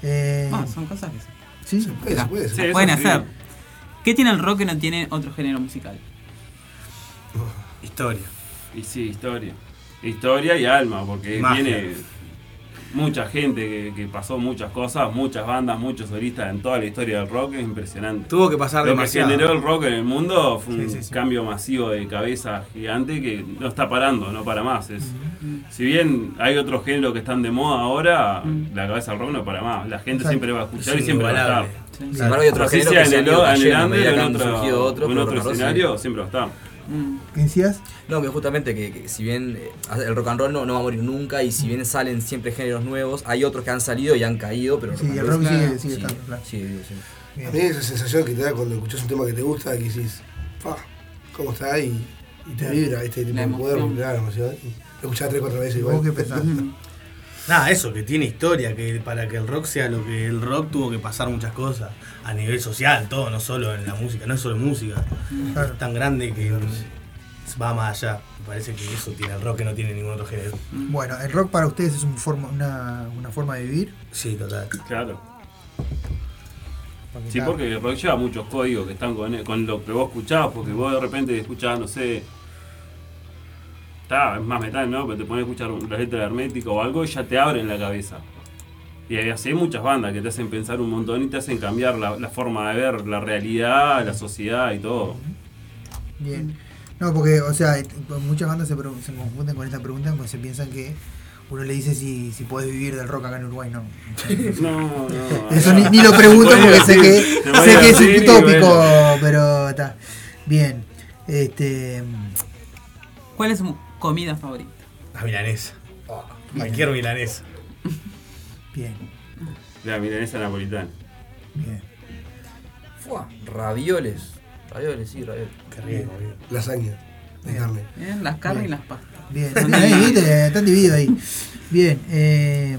Eh, Ah, son cosas que se sí. Se puede, se puede. Se pueden hacer. ¿Qué tiene el rock que no tiene otro género musical? Historia. Y sí, historia. Historia y alma, porque Magia. tiene mucha gente que, que pasó muchas cosas, muchas bandas, muchos solistas en toda la historia del rock, es impresionante. Tuvo que pasar Lo que generó el rock en el mundo fue un Sí, sí, sí. cambio masivo de cabeza gigante que no está parando, no para más. Es, Si bien hay otros géneros que están de moda ahora, la cabeza del rock no para más. La gente Exacto. siempre va a escuchar Es y siempre va a estar. Sí. Sin embargo, hay otros géneros que en se el, han ido en otro, otro escenario, siempre va a estar. ¿Qué decías? No, que justamente que, que si bien eh, el rock and roll no, no va a morir nunca y si bien salen siempre géneros nuevos, hay otros que han salido y han caído, pero Sí, and el roll rock sigue- sí, sigue sí, estando, claro. sí, sí. A mí esa sensación que te da cuando escuchas un tema que te gusta, que decís, "Fa, ¿cómo está? Y, y te vibra este tipo de poder, claro, emoción. Y Lo escuchás tres, cuatro veces igual. ¿Vos qué pensás? Nada, eso, que tiene historia, que para que el rock sea lo que el rock tuvo que pasar muchas cosas a nivel social, todo, no solo en la música, no es solo música. Claro. Es tan grande que va más allá. Me parece que eso tiene el rock que no tiene ningún otro género. Bueno, ¿el rock para ustedes es un forma, una, una forma de vivir? Sí, total. Claro. Sí, porque el rock lleva muchos códigos que están con, con lo que vos escuchás, porque vos de repente escuchás, no sé. Está, es más metal, ¿no? Pero te pones a escuchar la letra de hermético o algo y ya te abren la cabeza. Y hay así hay muchas bandas que te hacen pensar un montón y te hacen cambiar la, la forma de ver la realidad, la sociedad y todo. Bien. No, porque, o sea, muchas bandas se, confunden con esta pregunta porque se piensan que uno le dice si, si podés vivir del rock acá en Uruguay, no. No, no. Eso ni, ni lo pregunto porque sé que, sé que es utópico, bueno. pero está. Bien. Este. ¿Cuál es su comida favorita? La milanesa. Oh, cualquier milanesa. Bien. La milanesa napolitana. Bien. Fua, ravioles. Ravioles, sí, ravioles. Qué rico, amigo. Lasaña de carne. Bien, las carnes Bien. y las pastas. Bien, bien ahí, ¿viste? Están divididos ahí. Bien. eh,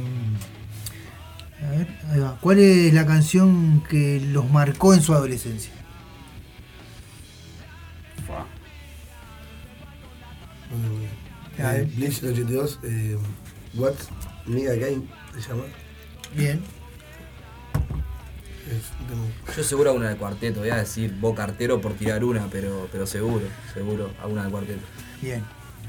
a ver, ahí va. ¿Cuál es la canción que los marcó en su adolescencia? Fua. A ver. Eh, Blink 182, eh, What Me Again se llama. Bien. Yo seguro una de cuarteto, voy a decir Boca Cartero por tirar una, pero, pero seguro, seguro, alguna de cuarteto. Bien.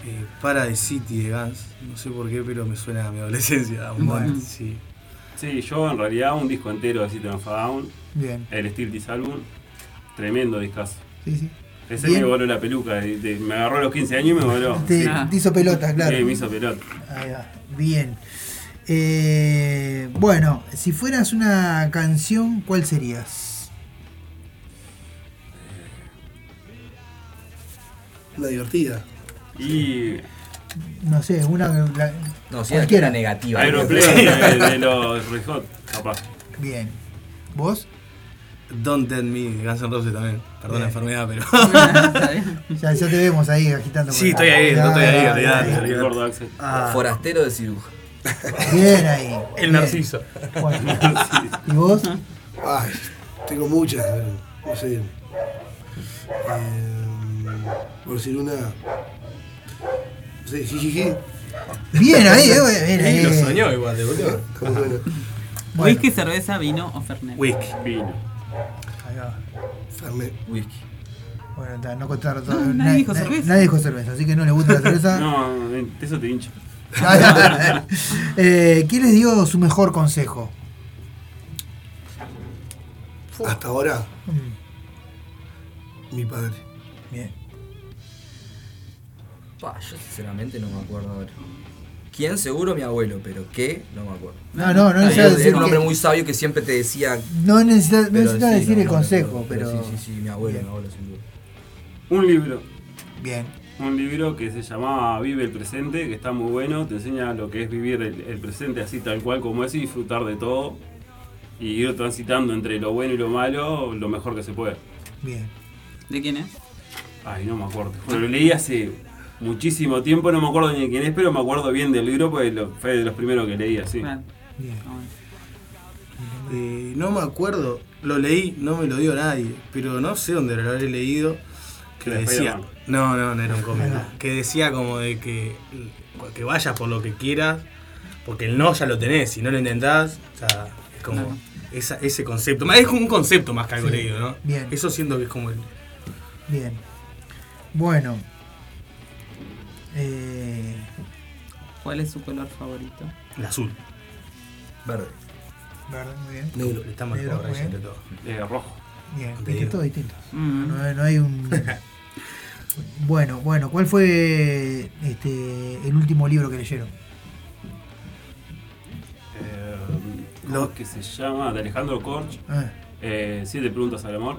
Eh, Paradise City de Guns. No sé por qué, pero me suena a mi adolescencia. a un Bueno. sí. Sí, yo en realidad un disco entero de System of a Down, Bien. el Steel This Album, tremendo discazo. Sí, sí. Ese Bien. me voló la peluca, de- de- me agarró a los 15 años y me voló. Te, Sí. te hizo pelota, claro. Sí, me hizo pelota. Ahí va. Bien. Eh, bueno, si fueras una canción, ¿cuál serías? Una divertida. Y No sé, una. la- No, si cualquiera. era negativa. Aeroplane de, de los Red Hot, capaz. Bien. ¿Vos? Don't Tell Me Guns N' Roses también. Perdón la enfermedad, pero. Ya, ya te vemos ahí agitando. Sí, estoy ahí, no estoy ahí, Ya, olvidate. Ah. Forastero de ciruja. Bien ahí. El Bien. Narciso. Bueno. ¿Y vos? Ay, tengo muchas, pero no sé. Eh, por decir una. No sé, jijiji. Bien ahí, eh, bien ahí. Lo soñó igual, de boludo. Bueno. Whisky, cerveza, vino o fernet. Whisky. Vino. Ahí va. Fernet. Whisky. Bueno, no contaron todo. No, nadie dijo cerveza. Nadie dijo cerveza, así que no le gusta la cerveza. No, eso te hincha. Eh, ¿Quién les dio su mejor consejo? Hasta ahora, Mm, mi padre. Bien. Pa, yo sinceramente no me acuerdo ahora. ¿Quién? Seguro mi abuelo, pero ¿qué? No me acuerdo. No, no, no Era- necesitas Era decir un hombre que- muy sabio que siempre te decía. No necesitas, sí, decir no, el no consejo, pero. Sí, sí, sí, mi abuelo, Bien. mi abuelo sin duda. Un libro. Bien. Un libro que se llamaba Vive el presente, que está muy bueno, te enseña lo que es vivir el, el presente así tal cual como es y disfrutar de todo. Y ir transitando entre lo bueno y lo malo lo mejor que se puede. Bien. ¿De quién es? Ay, no me acuerdo. Bueno, lo leí hace muchísimo tiempo, no me acuerdo ni de quién es, pero me acuerdo bien del libro porque lo- fue de los primeros que leí así. Bien. Ah. Eh, no me acuerdo, lo leí, no me lo dio nadie, pero no sé dónde lo habré leído. Que De decía. No, no, no era un cómic. Que decía como de que, que vayas por lo que quieras, porque el no ya lo tenés, si no lo intentás, o sea, es como Claro. esa- ese concepto. Más- Es como un concepto más que algo Sí, leído, ¿no? bien. Eso siento que es como el. Bien. Bueno. Eh, ¿Cuál es su color favorito? el azul. Verde. verde, muy bien. Negro. Está mejor Negro, bien. de todo. Eh, rojo. Bien, Te viste, digo. todo distinto. Mm. No, no hay un. bueno, bueno, ¿cuál fue este el último libro que leyeron? Eh, ¿Cómo es que se llama? De Alejandro Korch. Ah, Eh, Siete preguntas al amor.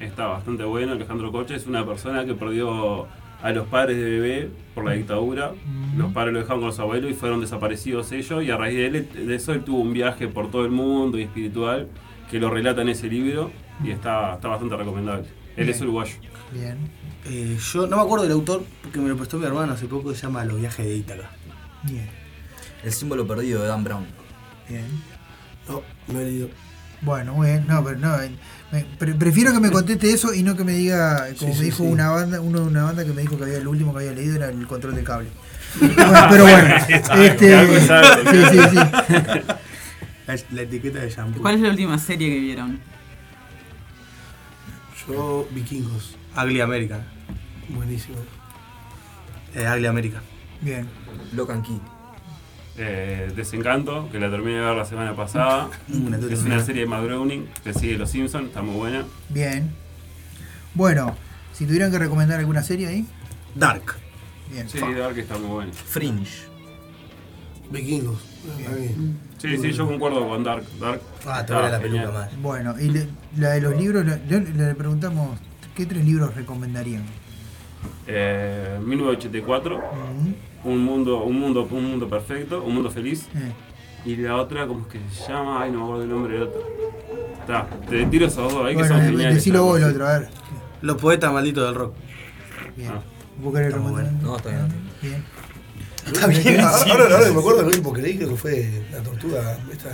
Está bastante bueno. Alejandro Coche es una persona que perdió a los padres de bebé por la dictadura. Los padres lo dejaron con los abuelos y fueron desaparecidos ellos. Y a raíz de, él, de eso él tuvo un viaje por todo el mundo y espiritual que lo relata en ese libro y está, está bastante recomendable. Él es uruguayo. Bien. Eh, yo no me acuerdo del autor porque me lo prestó mi hermano hace poco, se llama Los viajes de Ítaca. Bien. El símbolo perdido de Dan Brown. Bien. No, no he leído. Bueno, muy bien. No, pero no. me- pre- prefiero que me conteste eso y no que me diga, como Sí, me sí, dijo sí. una banda, uno de una banda que me dijo que había el último que había leído era el control del cable. Bueno, pero bueno, este, sí, sí, sí. La, la etiqueta de shampoo. ¿Cuál es la última serie que vieron? Yo, Vikingos. Ugly American. Buenísimo. Eh, Ugly American. Bien. Locan Key. Eh, Desencanto, que la terminé de ver la semana pasada. Es una serie de Matt Browning que sigue Los Simpsons, está muy buena. Bien. Bueno, si tuvieran que recomendar alguna serie ahí. Dark. Bien. Sí, Dark está muy buena. Fringe. Vikingos. Está bien. Sí, sí, yo concuerdo con Dark. Dark Ah, te la genial. peluca más. Bueno, y le- la de los libros, le- le preguntamos, ¿qué tres libros recomendarían? Eh, 1984, un mundo, un mundo, un mundo perfecto, un mundo feliz. Eh. Y la otra, ¿cómo es que se llama? Ay, no me acuerdo el nombre del otro. Está, te tiro esos dos ahí que Bueno, son eh, geniales. decilo vos el otro, a ver. Los poetas malditos del rock. Bien. Ah. ¿Vos querés recomendar? No, está bien. Bien. Está bien, Ahora, ahora, ahora que me acuerdo, el último que leí creo que fue La Tortuga. Esta,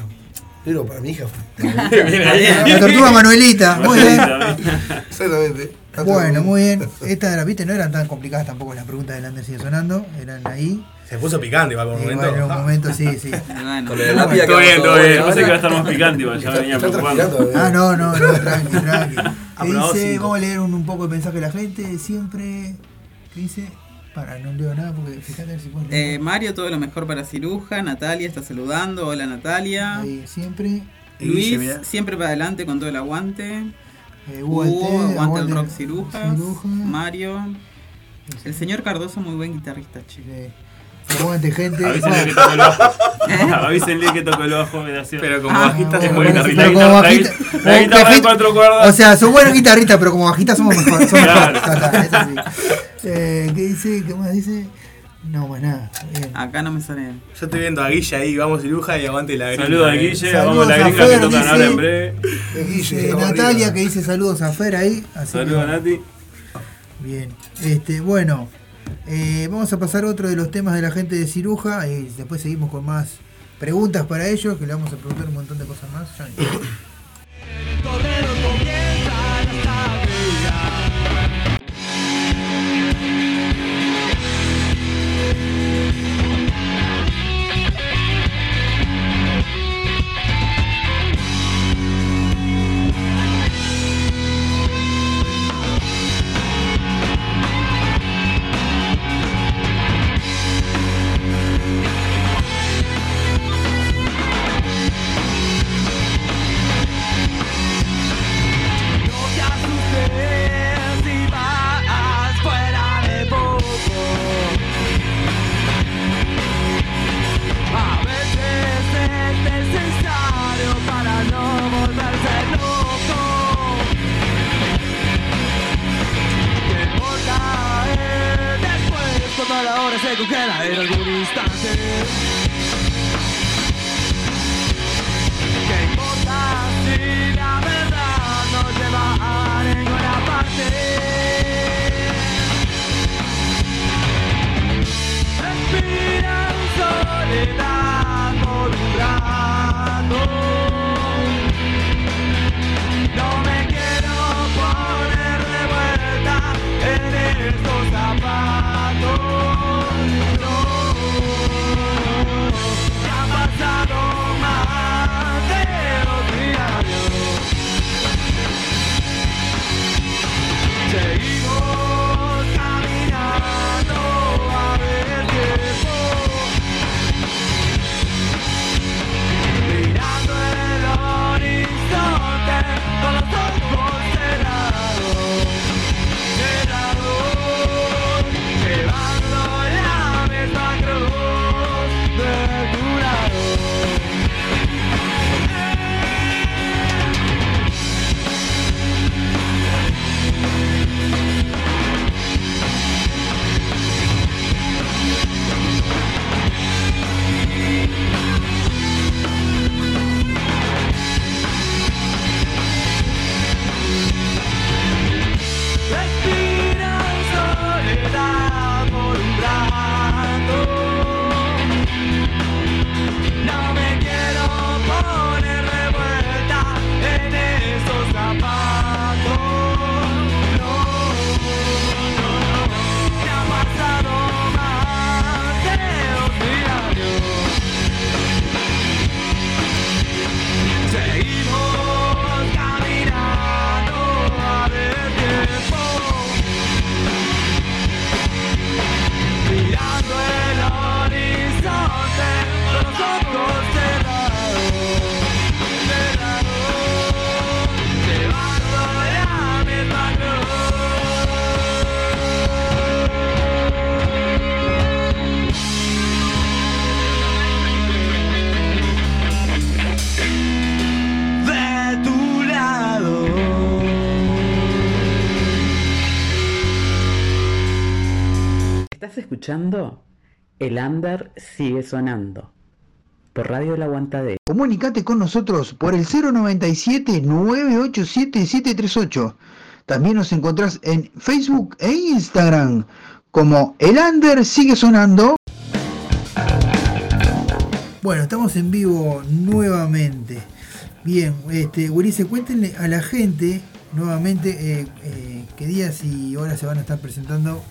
libro para mi hija fue. La tortuga Manuelita, muy bien. Exactamente. Bueno, muy bien. Esta de la viste no eran tan complicadas tampoco las preguntas del Ander sigue sonando, eran ahí. Se puso picante, va por un momento. bueno, en un momento sí, sí. Bueno. Con lo de la lápida Todo bien, vamos todo bien. ¿no? Pensé que iba a estar más picante, igual, ya venía preocupando. transpirando, Ah, no, no, no, tranqui, tranqui. ¿Qué Aprobado dice? Vamos a leer un, un poco el mensaje de la gente. Siempre. ¿Qué dice? Para, no leo nada porque fíjate si puedo leer. Eh, Mario, todo lo mejor para Ciruja. Natalia está saludando. Hola Natalia. Ahí, siempre. Luis, siempre para adelante con todo el aguante. Eh, Hugo, ULT, aguanta el aguante rock cirujas. Ciruja. Mario. El señor Cardoso, muy buen guitarrista, che. Aguante, gente. Avísenle que toco el bajo. Avísenle que toco el bajo. Pero como Ah, bajista se bueno, puede bueno, guitarrista. pero como La bajista- guitarra- como la guitarra de cuatro cuerdas. O sea, son buenos guitarristas, pero como bajistas somos mejor. Somos. Eh, ¿Qué dice? ¿Qué más dice? No, más nada. Bien. Acá no me sale. Yo estoy viendo a Guille ahí, vamos ciruja y aguante la gringa. Saludos a eh. Guille, Saludos vamos a la gringa que tocan ahora en breve. Guille, Natalia que dice saludos a Fer ahí. Saludos a Nati. Bien. Este, bueno, eh, vamos a pasar otro de los temas de la gente de Ciruja y después seguimos con más preguntas para ellos, que le vamos a preguntar un montón de cosas más. El Under sigue sonando por Radio El Aguantadero. Comunicate con nosotros por el 097-987-738. También nos encontrás en Facebook e Instagram como El Under sigue sonando. Bueno, estamos en vivo nuevamente. Bien, este, Ulises, cuéntenle a la gente nuevamente eh, eh, qué días y horas se van a estar presentando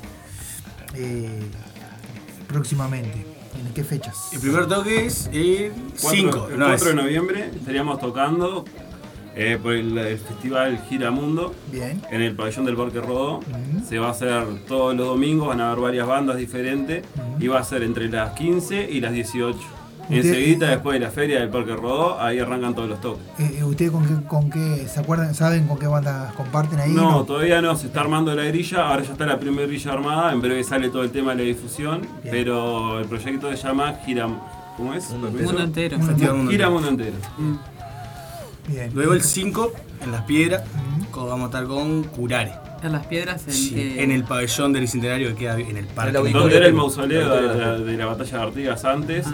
eh, próximamente. ¿En qué fechas? El primer toque es el 4, 5. el 4 de noviembre estaríamos tocando eh, por el, el festival Giramundo Bien. en el pabellón del Parque Rodó. Se va a hacer todos los domingos, van a haber varias bandas diferentes y va a ser entre las 15 y las 18. Enseguida, después de la feria del Parque Rodó, ahí arrancan todos los toques. Eh, eh, ¿Ustedes con qué, con qué se acuerdan, saben con qué bandas comparten ahí? No, todavía no, se está armando la grilla, ahora ya está la primera grilla armada, en breve sale todo el tema de la difusión, pero el proyecto se llama Gira... ¿Cómo es? Mundo. Entero. Entero. Gira Mundo Entero. Bien. Luego el 5 en Las Piedras, vamos a estar con Curare. En las piedras, en, Sí, eh, en el pabellón del Bicentenario que queda en el parque. Donde era el mausoleo de la, de la batalla de Artigas antes,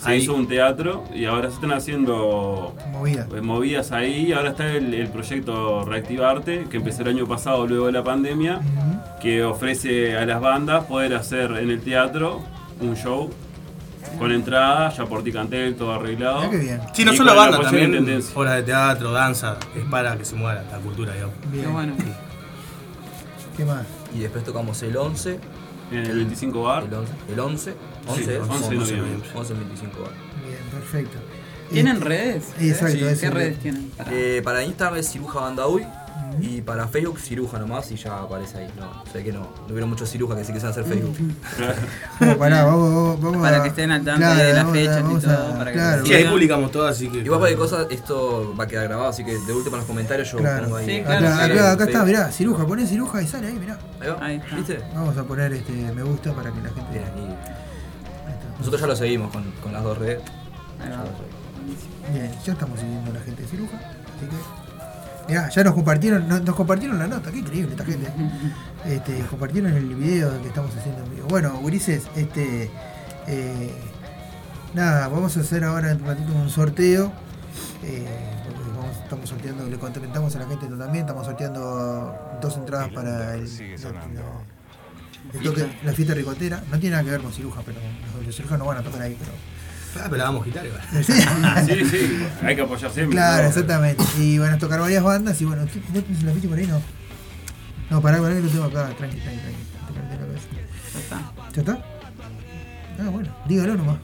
se Ahí. hizo un teatro y ahora se están haciendo Movidas. eh, movidas ahí. Ahora está el, el proyecto Reactivarte, que empezó el año pasado luego de la pandemia, que ofrece a las bandas poder hacer en el teatro un show con entrada, ya por Ticantel, todo arreglado. Qué bien. Sí, no Y solo banda, también obras de teatro, danza, es para que se mueva la cultura, digamos. Bien. Qué bueno. ¿Qué más? Y después tocamos el 11. En el 25 bar. El 11. El 11. Sí, 11 es. 11 de noviembre. 11 el 25 bar. Bien, perfecto. ¿Tienen Eh, redes? Exacto, Sí. ¿Qué es- redes tienen? Para- Eh, para Instagram es ciruja banda uy. Y para Facebook ciruja nomás y ya aparece ahí. No, sé que no. No hubiera muchos cirujas que sí quisieran hacer Facebook. Bueno, pará, vamos, vamos, vamos Para a- que estén al tanto claro, de las fechas y todo, a- para que claro, Sí, ahí publicamos todo, así que. Igual cualquier cosa, esto va a quedar grabado, así que de última en los comentarios yo Claro. pongo ahí. Sí, Acá, claro, acá, sí. acá está, mirá, ciruja, poné ciruja y sale ahí, mirá. Ahí va. Ahí está. ¿Viste? Vamos a poner este me gusta para que la gente. Bien, y Nosotros ya lo seguimos con, con las dos redes. Ahí va. Bien, ya estamos siguiendo a la gente de ciruja, así que. Mirá, ya nos compartieron, nos, nos compartieron la nota, qué increíble esta gente. Este, compartieron el video que estamos haciendo en vivo. Bueno, Ulises, este. eh, nada, vamos a hacer ahora en un ratito un sorteo. eh, vamos- estamos sorteando, le comentamos a la gente también, estamos sorteando dos entradas para el, el toque- la fiesta ricotera. No tiene nada que ver con ciruja, pero los, los cirujas no van a tocar ahí, pero. Ah, pero la vamos a quitar igual. Sí, sí, hay que apoyar siempre. Claro, ¿no? exactamente. Y van a tocar varias bandas y bueno, ¿tú- ¿no tienes la ficha por ahí? No. No, pará, pará que lo tengo acá, tranqui, tranqui, tranqui. Ya está. ¿Ya está? Ah, bueno, dígalo nomás.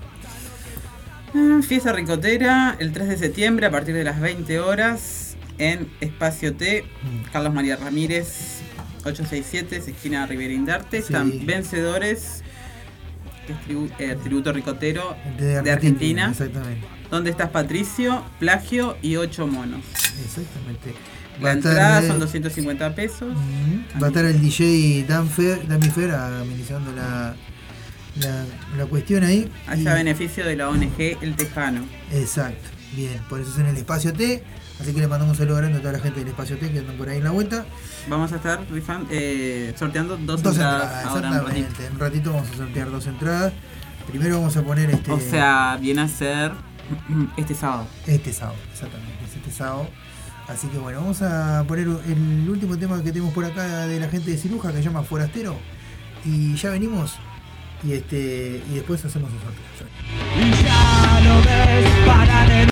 Ah, Fiesta Ricotera, el 3 de septiembre a partir de las 20 horas en Espacio T, Carlos María Ramírez, 867, es esquina Rivera Indarte. Sí. Están vencedores, que es tribu- eh, tributo ricotero De de Argentina. Exactamente. ¿Dónde estás Patricio? Plagio y 8 monos. Exactamente. La Va entrada son 250 pesos. Va a estar el DJ Dan Fer, Dami Fer amenizando la, la, la cuestión ahí. Allá Y- beneficio de la ONG El Tejano. Exacto, bien, por eso es en el espacio T. Así que le mandamos un saludo grande a toda la gente del espacio T que andan por ahí en la vuelta. Vamos a estar rifan- eh, sorteando dos, Dos entradas, entradas, ahora en un ratito. exactamente. En un ratito vamos a sortear dos entradas. Primero vamos a poner este. O sea, viene a ser este sábado. Este sábado, exactamente, es este sábado. Así que bueno, vamos a poner el último tema que tenemos por acá de la gente de Ciruja que se llama Forastero. Y ya venimos. Y este. Y después hacemos el sorteo. Ya lo ves para de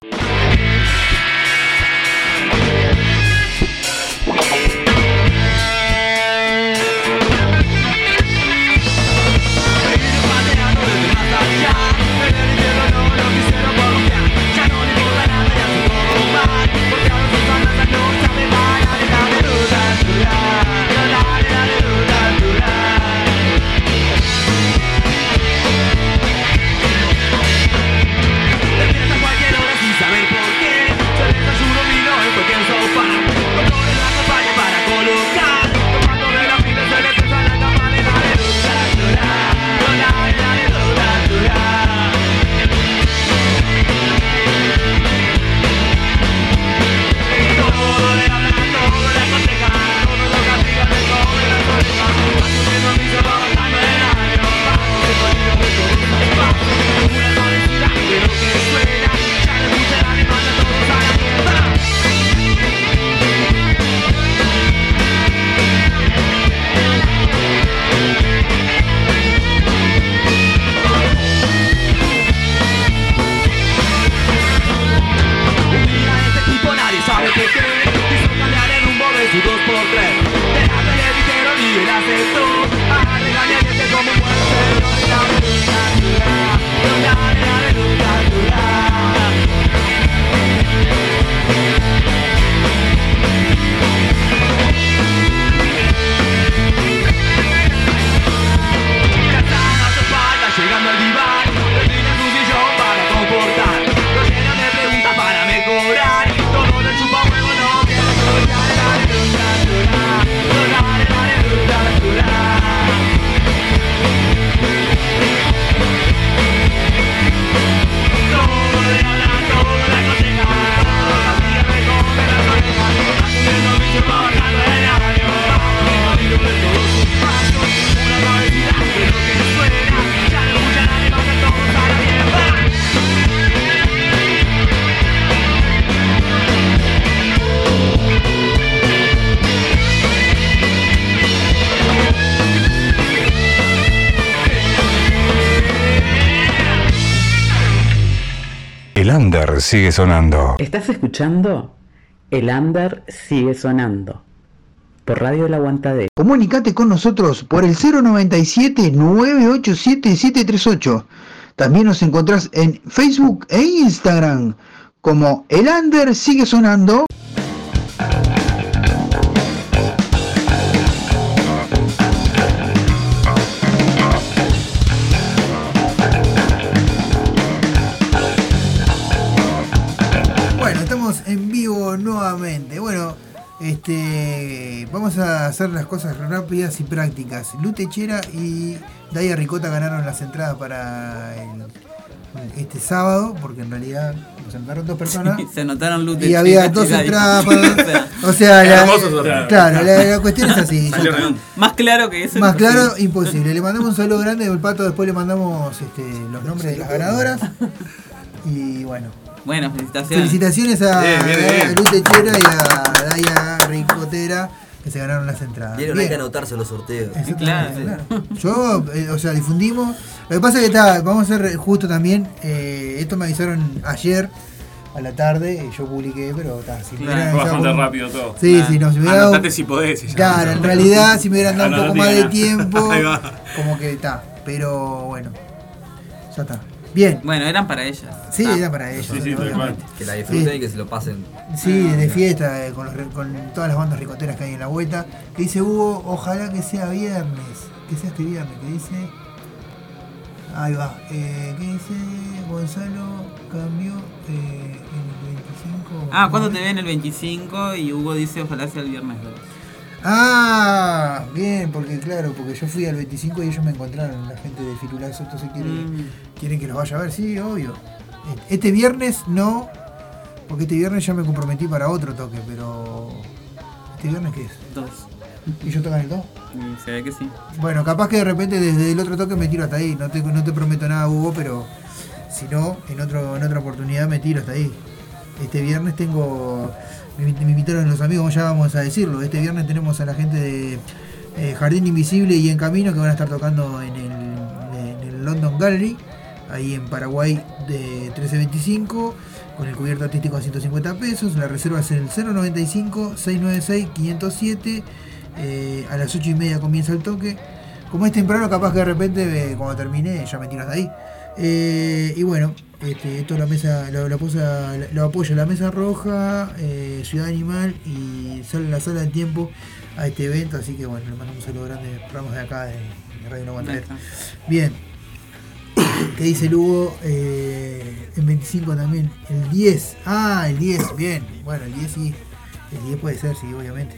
under sigue sonando. ¿Estás escuchando? El under sigue sonando. Por Radio El Aguantadero. Comunicate con nosotros por el 097-987-738. También nos encontrás en Facebook e Instagram como El Under Sigue Sonando. Estamos en vivo nuevamente. Bueno, este, vamos a hacer las cosas rápidas y prácticas. Lutechera y Daya Ricota ganaron las entradas para el- este sábado, porque en realidad nos entraron dos personas. Sí, se anotaron luz de y había dos entradas para. O sea, la, claro, la, la cuestión es así. Más claro que eso. Más imposible. claro, imposible. Le mandamos un saludo grande del pato, después le mandamos este, los nombres de las ganadoras. Y bueno. Bueno, felicitaciones. Felicitaciones a, Bien, bien, bien. a Luz Techera y a Daya Ricotera que se ganaron las entradas. Vieron, hay que anotarse los sorteos. Exactamente, claro. Yo, eh, o sea, difundimos. Lo que pasa es que está, vamos a ser justo también. eh, esto me avisaron ayer a la tarde y yo publiqué, pero está. Si Claro, bastante rápido todo. Sí, Claro. sí, no, si me hubiera dado- si podés. Claro, en realidad, si me hubieran dado un poco más de tiempo, Ahí va. como que está. Pero bueno, ya está. Bien. Bueno, eran para ellas. Sí, Ah. era para ellas. obviamente. Que la disfruten Sí. y que se lo pasen. Sí, de fiesta, eh, con, los con todas las bandas ricoteras que hay en la vuelta. Que dice Hugo, ojalá que sea viernes. Que sea este viernes, que dice. Ahí va. Eh, ¿Qué dice? Gonzalo cambió eh, el 25. Ah, ¿cuándo te ven el 25? Y Hugo dice ojalá sea el viernes 2. Ah, bien, porque claro, porque yo fui al 25 y ellos me encontraron, la gente de Firulazo, entonces quieren, Mm. quieren que los vaya a ver, sí, obvio. Este viernes no, porque este viernes ya me comprometí para otro toque, pero... ¿Este viernes qué es? Dos. ¿Y yo tocan el 2? Y se ve que sí. Bueno, capaz que de repente desde el otro toque me tiro hasta ahí, no te, no te prometo nada, Hugo, pero si no, en, otro, en otra oportunidad me tiro hasta ahí. Este viernes tengo. Me, me invitaron los amigos, ya vamos a decirlo. Este viernes tenemos a la gente de eh, Jardín Invisible y En Camino que van a estar tocando en el, London Gallery, ahí en Paraguay de 1325, con el cubierto artístico a 150 pesos. La reserva es el 095-696-507. eh, a las 8 y media comienza el toque. Como es temprano, capaz que de repente, eh, cuando termine, ya me tiro hasta ahí. Eh, y bueno, este, esto la mesa, lo, lo apoya, lo apoya la Mesa Roja, eh, Ciudad Animal y sale la sala de tiempo a este evento, así que bueno, le mandamos un saludo grande, programas de acá de, de Radio No Aguantadero. Bien. ¿Qué dice Lugo? Eh, el 25 también. El 10. Ah, el 10. Bien. Bueno, el 10 sí. El 10 puede ser, sí, obviamente.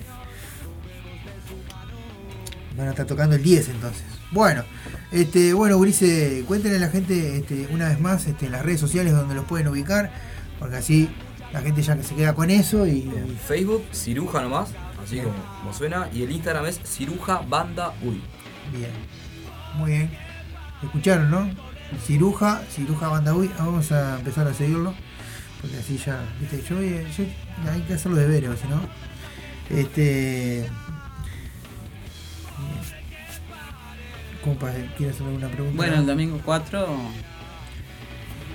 Van a estar tocando el 10 entonces. Bueno, este, bueno, Ulises, cuéntenle a la gente este, una vez más este, en las redes sociales donde los pueden ubicar, porque así la gente ya que se queda con eso y. En Facebook, Ciruja nomás, así como, como suena. Y el Instagram es Ciruja Banda Uy. Bien. Muy bien. Escucharon, ¿no? Ciruja, Ciruja Banda Uy. Ah, Vamos a empezar a seguirlo. Porque así ya, viste, yo, yo- hay que hacer los deberes, si no. Este. Compa, ¿quieres hacer alguna pregunta? Bueno, el domingo 4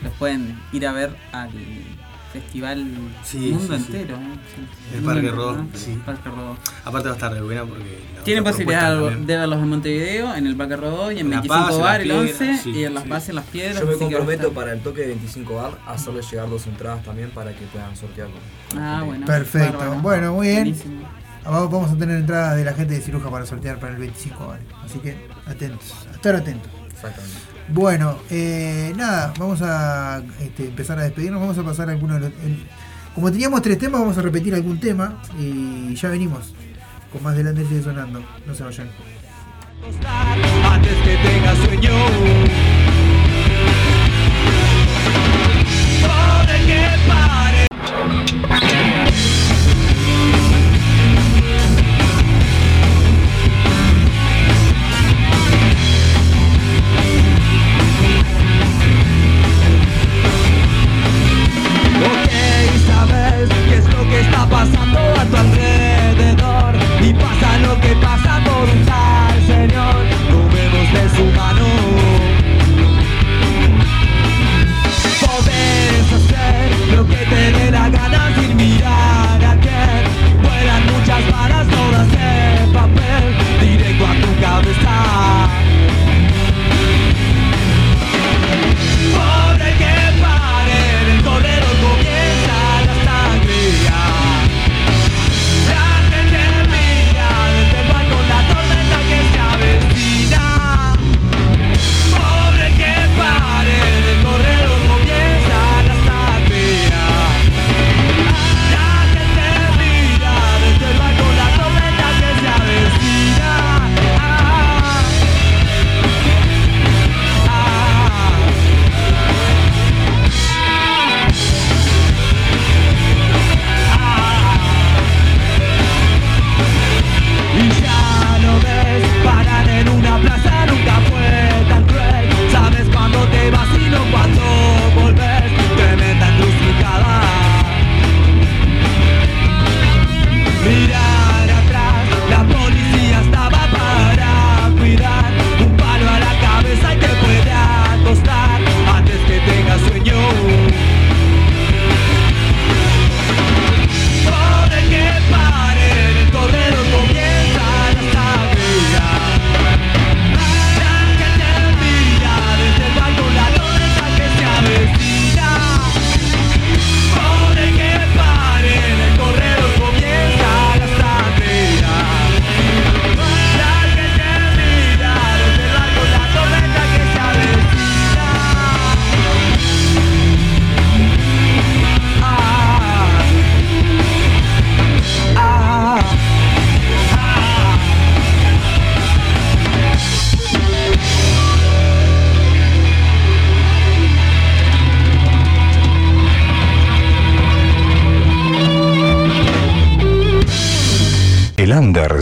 los pueden ir a ver al festival Sí, mundo sí, sí. entero. ¿no? El Parque Rodó, ¿no? sí. Parque Rodó. Aparte va a estar re buena porque. Tienen posibilidad de, también. de verlos en Montevideo, en el Parque Rodó y en La 25 Paz, en Bar el 11 Piedras, sí, y en Las sí. Paz en Las Piedras. Yo me comprometo para el toque de 25 bar a hacerles llegar dos entradas también para que puedan sortear con. Ah, bueno. Perfecto. Bárbaro. Bueno, muy bien. Buenísimo. Vamos vamos a tener entradas de la gente de Ciruja para sortear para el 25, ¿vale? Así que atentos, a estar atentos. Exactamente. Bueno, eh, nada, vamos a este, empezar a despedirnos. Vamos a pasar algunos de los. el- como teníamos tres temas, vamos a repetir algún tema y ya venimos con más delante sigue sonando. No se vayan. antes que tenga sueño. Poder que pare.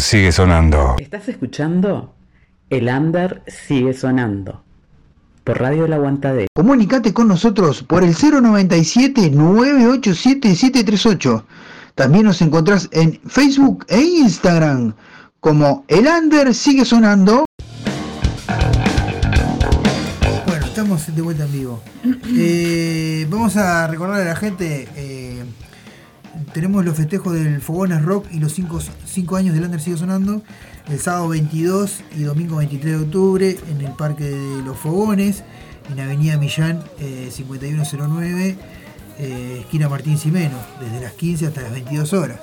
Sigue sonando. ¿Estás escuchando? El under sigue sonando. Por Radio El Aguantadero. Comunicate con nosotros por el 097-987-738. También nos encontrás en Facebook e Instagram como El Under sigue sonando. Bueno, estamos de vuelta en vivo. Eh, vamos a recordar a la gente, eh, tenemos los festejos del Fogones Rock y los 5 años del Under sigue sonando. El sábado 22 y domingo 23 de octubre en el Parque de los Fogones, en Avenida Millán eh, 5109, eh, esquina Martín Simeno, desde las 15 hasta las 22 horas.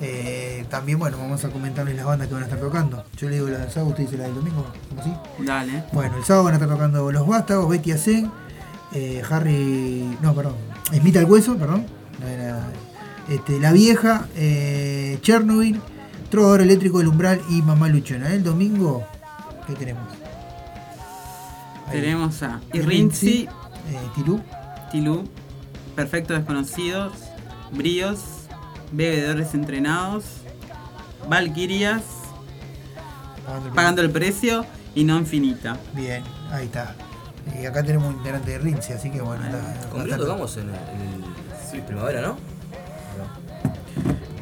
Eh, también, bueno, vamos a comentarles las bandas que van a estar tocando. Yo le digo la del sábado, usted dice la del domingo, ¿cómo así? Dale. Bueno, el sábado van a estar tocando Los Vástagos, Betty Asen, eh, Harry. No, perdón. Smith al Hueso, perdón. No era- este, la Vieja, eh, Chernobyl, Trovador Eléctrico del Umbral y Mamá Luchona. El domingo, ¿qué tenemos? Ahí. Tenemos a Irrinzi, eh, Tilú, Tilú, Perfectos Desconocidos, Bríos, Bebedores Entrenados, Valkyrias, Pagando el Precio y No Infinita. Bien, ahí está. Y acá tenemos un integrante de Rinzi, así que bueno. la- Con Brío tocamos en el, en primavera, ¿no?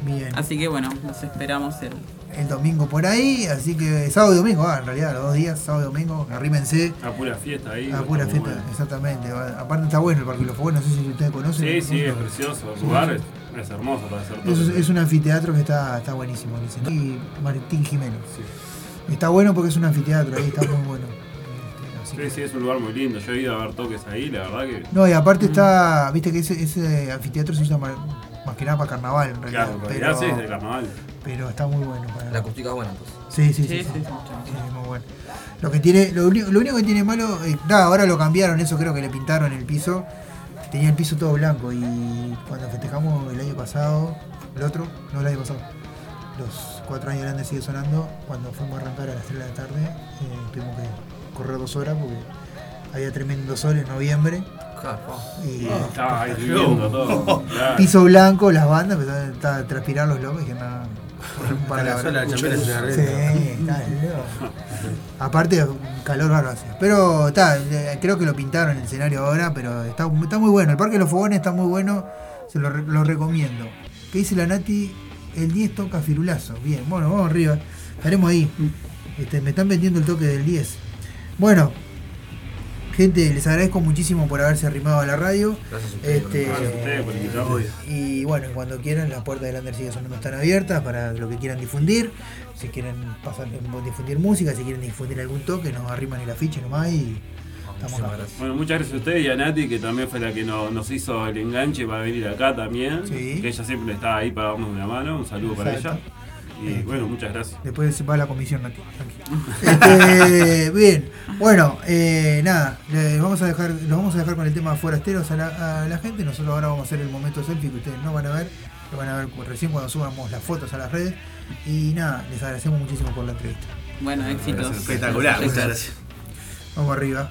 Bien. Así que bueno, nos esperamos el. el domingo por ahí, así que sábado y domingo, ah, en realidad, los dos días, sábado y domingo, arrímense. A pura fiesta ahí. A pura fiesta, bueno. exactamente. Aparte está bueno el Parque Los Fogos, no sé si ustedes conocen. Sí, sí, es precioso. El lugar sí. es, es hermoso para hacer todo. Es, es un anfiteatro que está, está buenísimo. dicen. Y Martín Jiménez. Está bueno porque es un anfiteatro, ahí está muy bueno. Sí, sí, es un lugar muy lindo. Yo he ido a ver toques ahí, la verdad que. No, y aparte está, viste que ese, ese anfiteatro se usa más, que nada para carnaval en realidad. Claro, realidad sí, es de carnaval. Pero está muy bueno. Para... La acústica es buena entonces. Sí, sí, sí. Sí, sí, sí, Sí, muy bueno. Lo que tiene, lo, único- lo único que tiene malo, eh, nada, ahora lo cambiaron, eso creo que le pintaron el piso. Tenía el piso todo blanco y cuando festejamos el año pasado, el otro, no el año pasado, los cuatro años grandes sigue sonando, cuando fuimos a arrancar a las 3 de la tarde, eh, tuvimos que correr dos horas porque había tremendo sol en noviembre. Y estaba ahí lloviendo todo, claro. piso blanco, las bandas empezaron a transpirar los locos y que nada. Está la sola, la Sí, está. Aparte, calor hacía. Pero está, eh, creo que lo pintaron el escenario ahora, pero está, está muy bueno. El Parque de los Fogones está muy bueno, se lo recomiendo. ¿Qué dice la Nati? El 10 toca firulazo. Bien, bueno, vamos arriba. Estaremos ahí. Este, me están vendiendo el toque del 10. Bueno, gente, les agradezco muchísimo por haberse arrimado a la radio. Gracias a ustedes Este, Gracias a ustedes por invitarnos. y bueno, cuando quieran, las puertas del Under sigue sonando están abiertas para lo que quieran difundir. Si quieren pasar, difundir música, si quieren difundir algún toque, nos arriman el afiche nomás y estamos acá. Bueno, muchas gracias a ustedes y a Nati, que también fue la que no- nos hizo el enganche para venir acá también. Sí. Que ella siempre está ahí para darnos una mano. Un saludo para ella. Y bueno, muchas gracias. Después se va la comisión, Nati. tranquilo. Este, bien, bueno, eh, nada, les vamos a dejar, los vamos a dejar con el tema forasteros a la, a la gente. Nosotros ahora vamos a hacer el momento selfie que ustedes no van a ver, lo van a ver recién cuando subamos las fotos a las redes. Y nada, les agradecemos muchísimo por la entrevista. Bueno, éxitos. Espectacular, muchas gracias. Vamos arriba.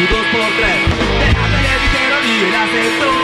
Futuro Sport 3 Deja de vivir y la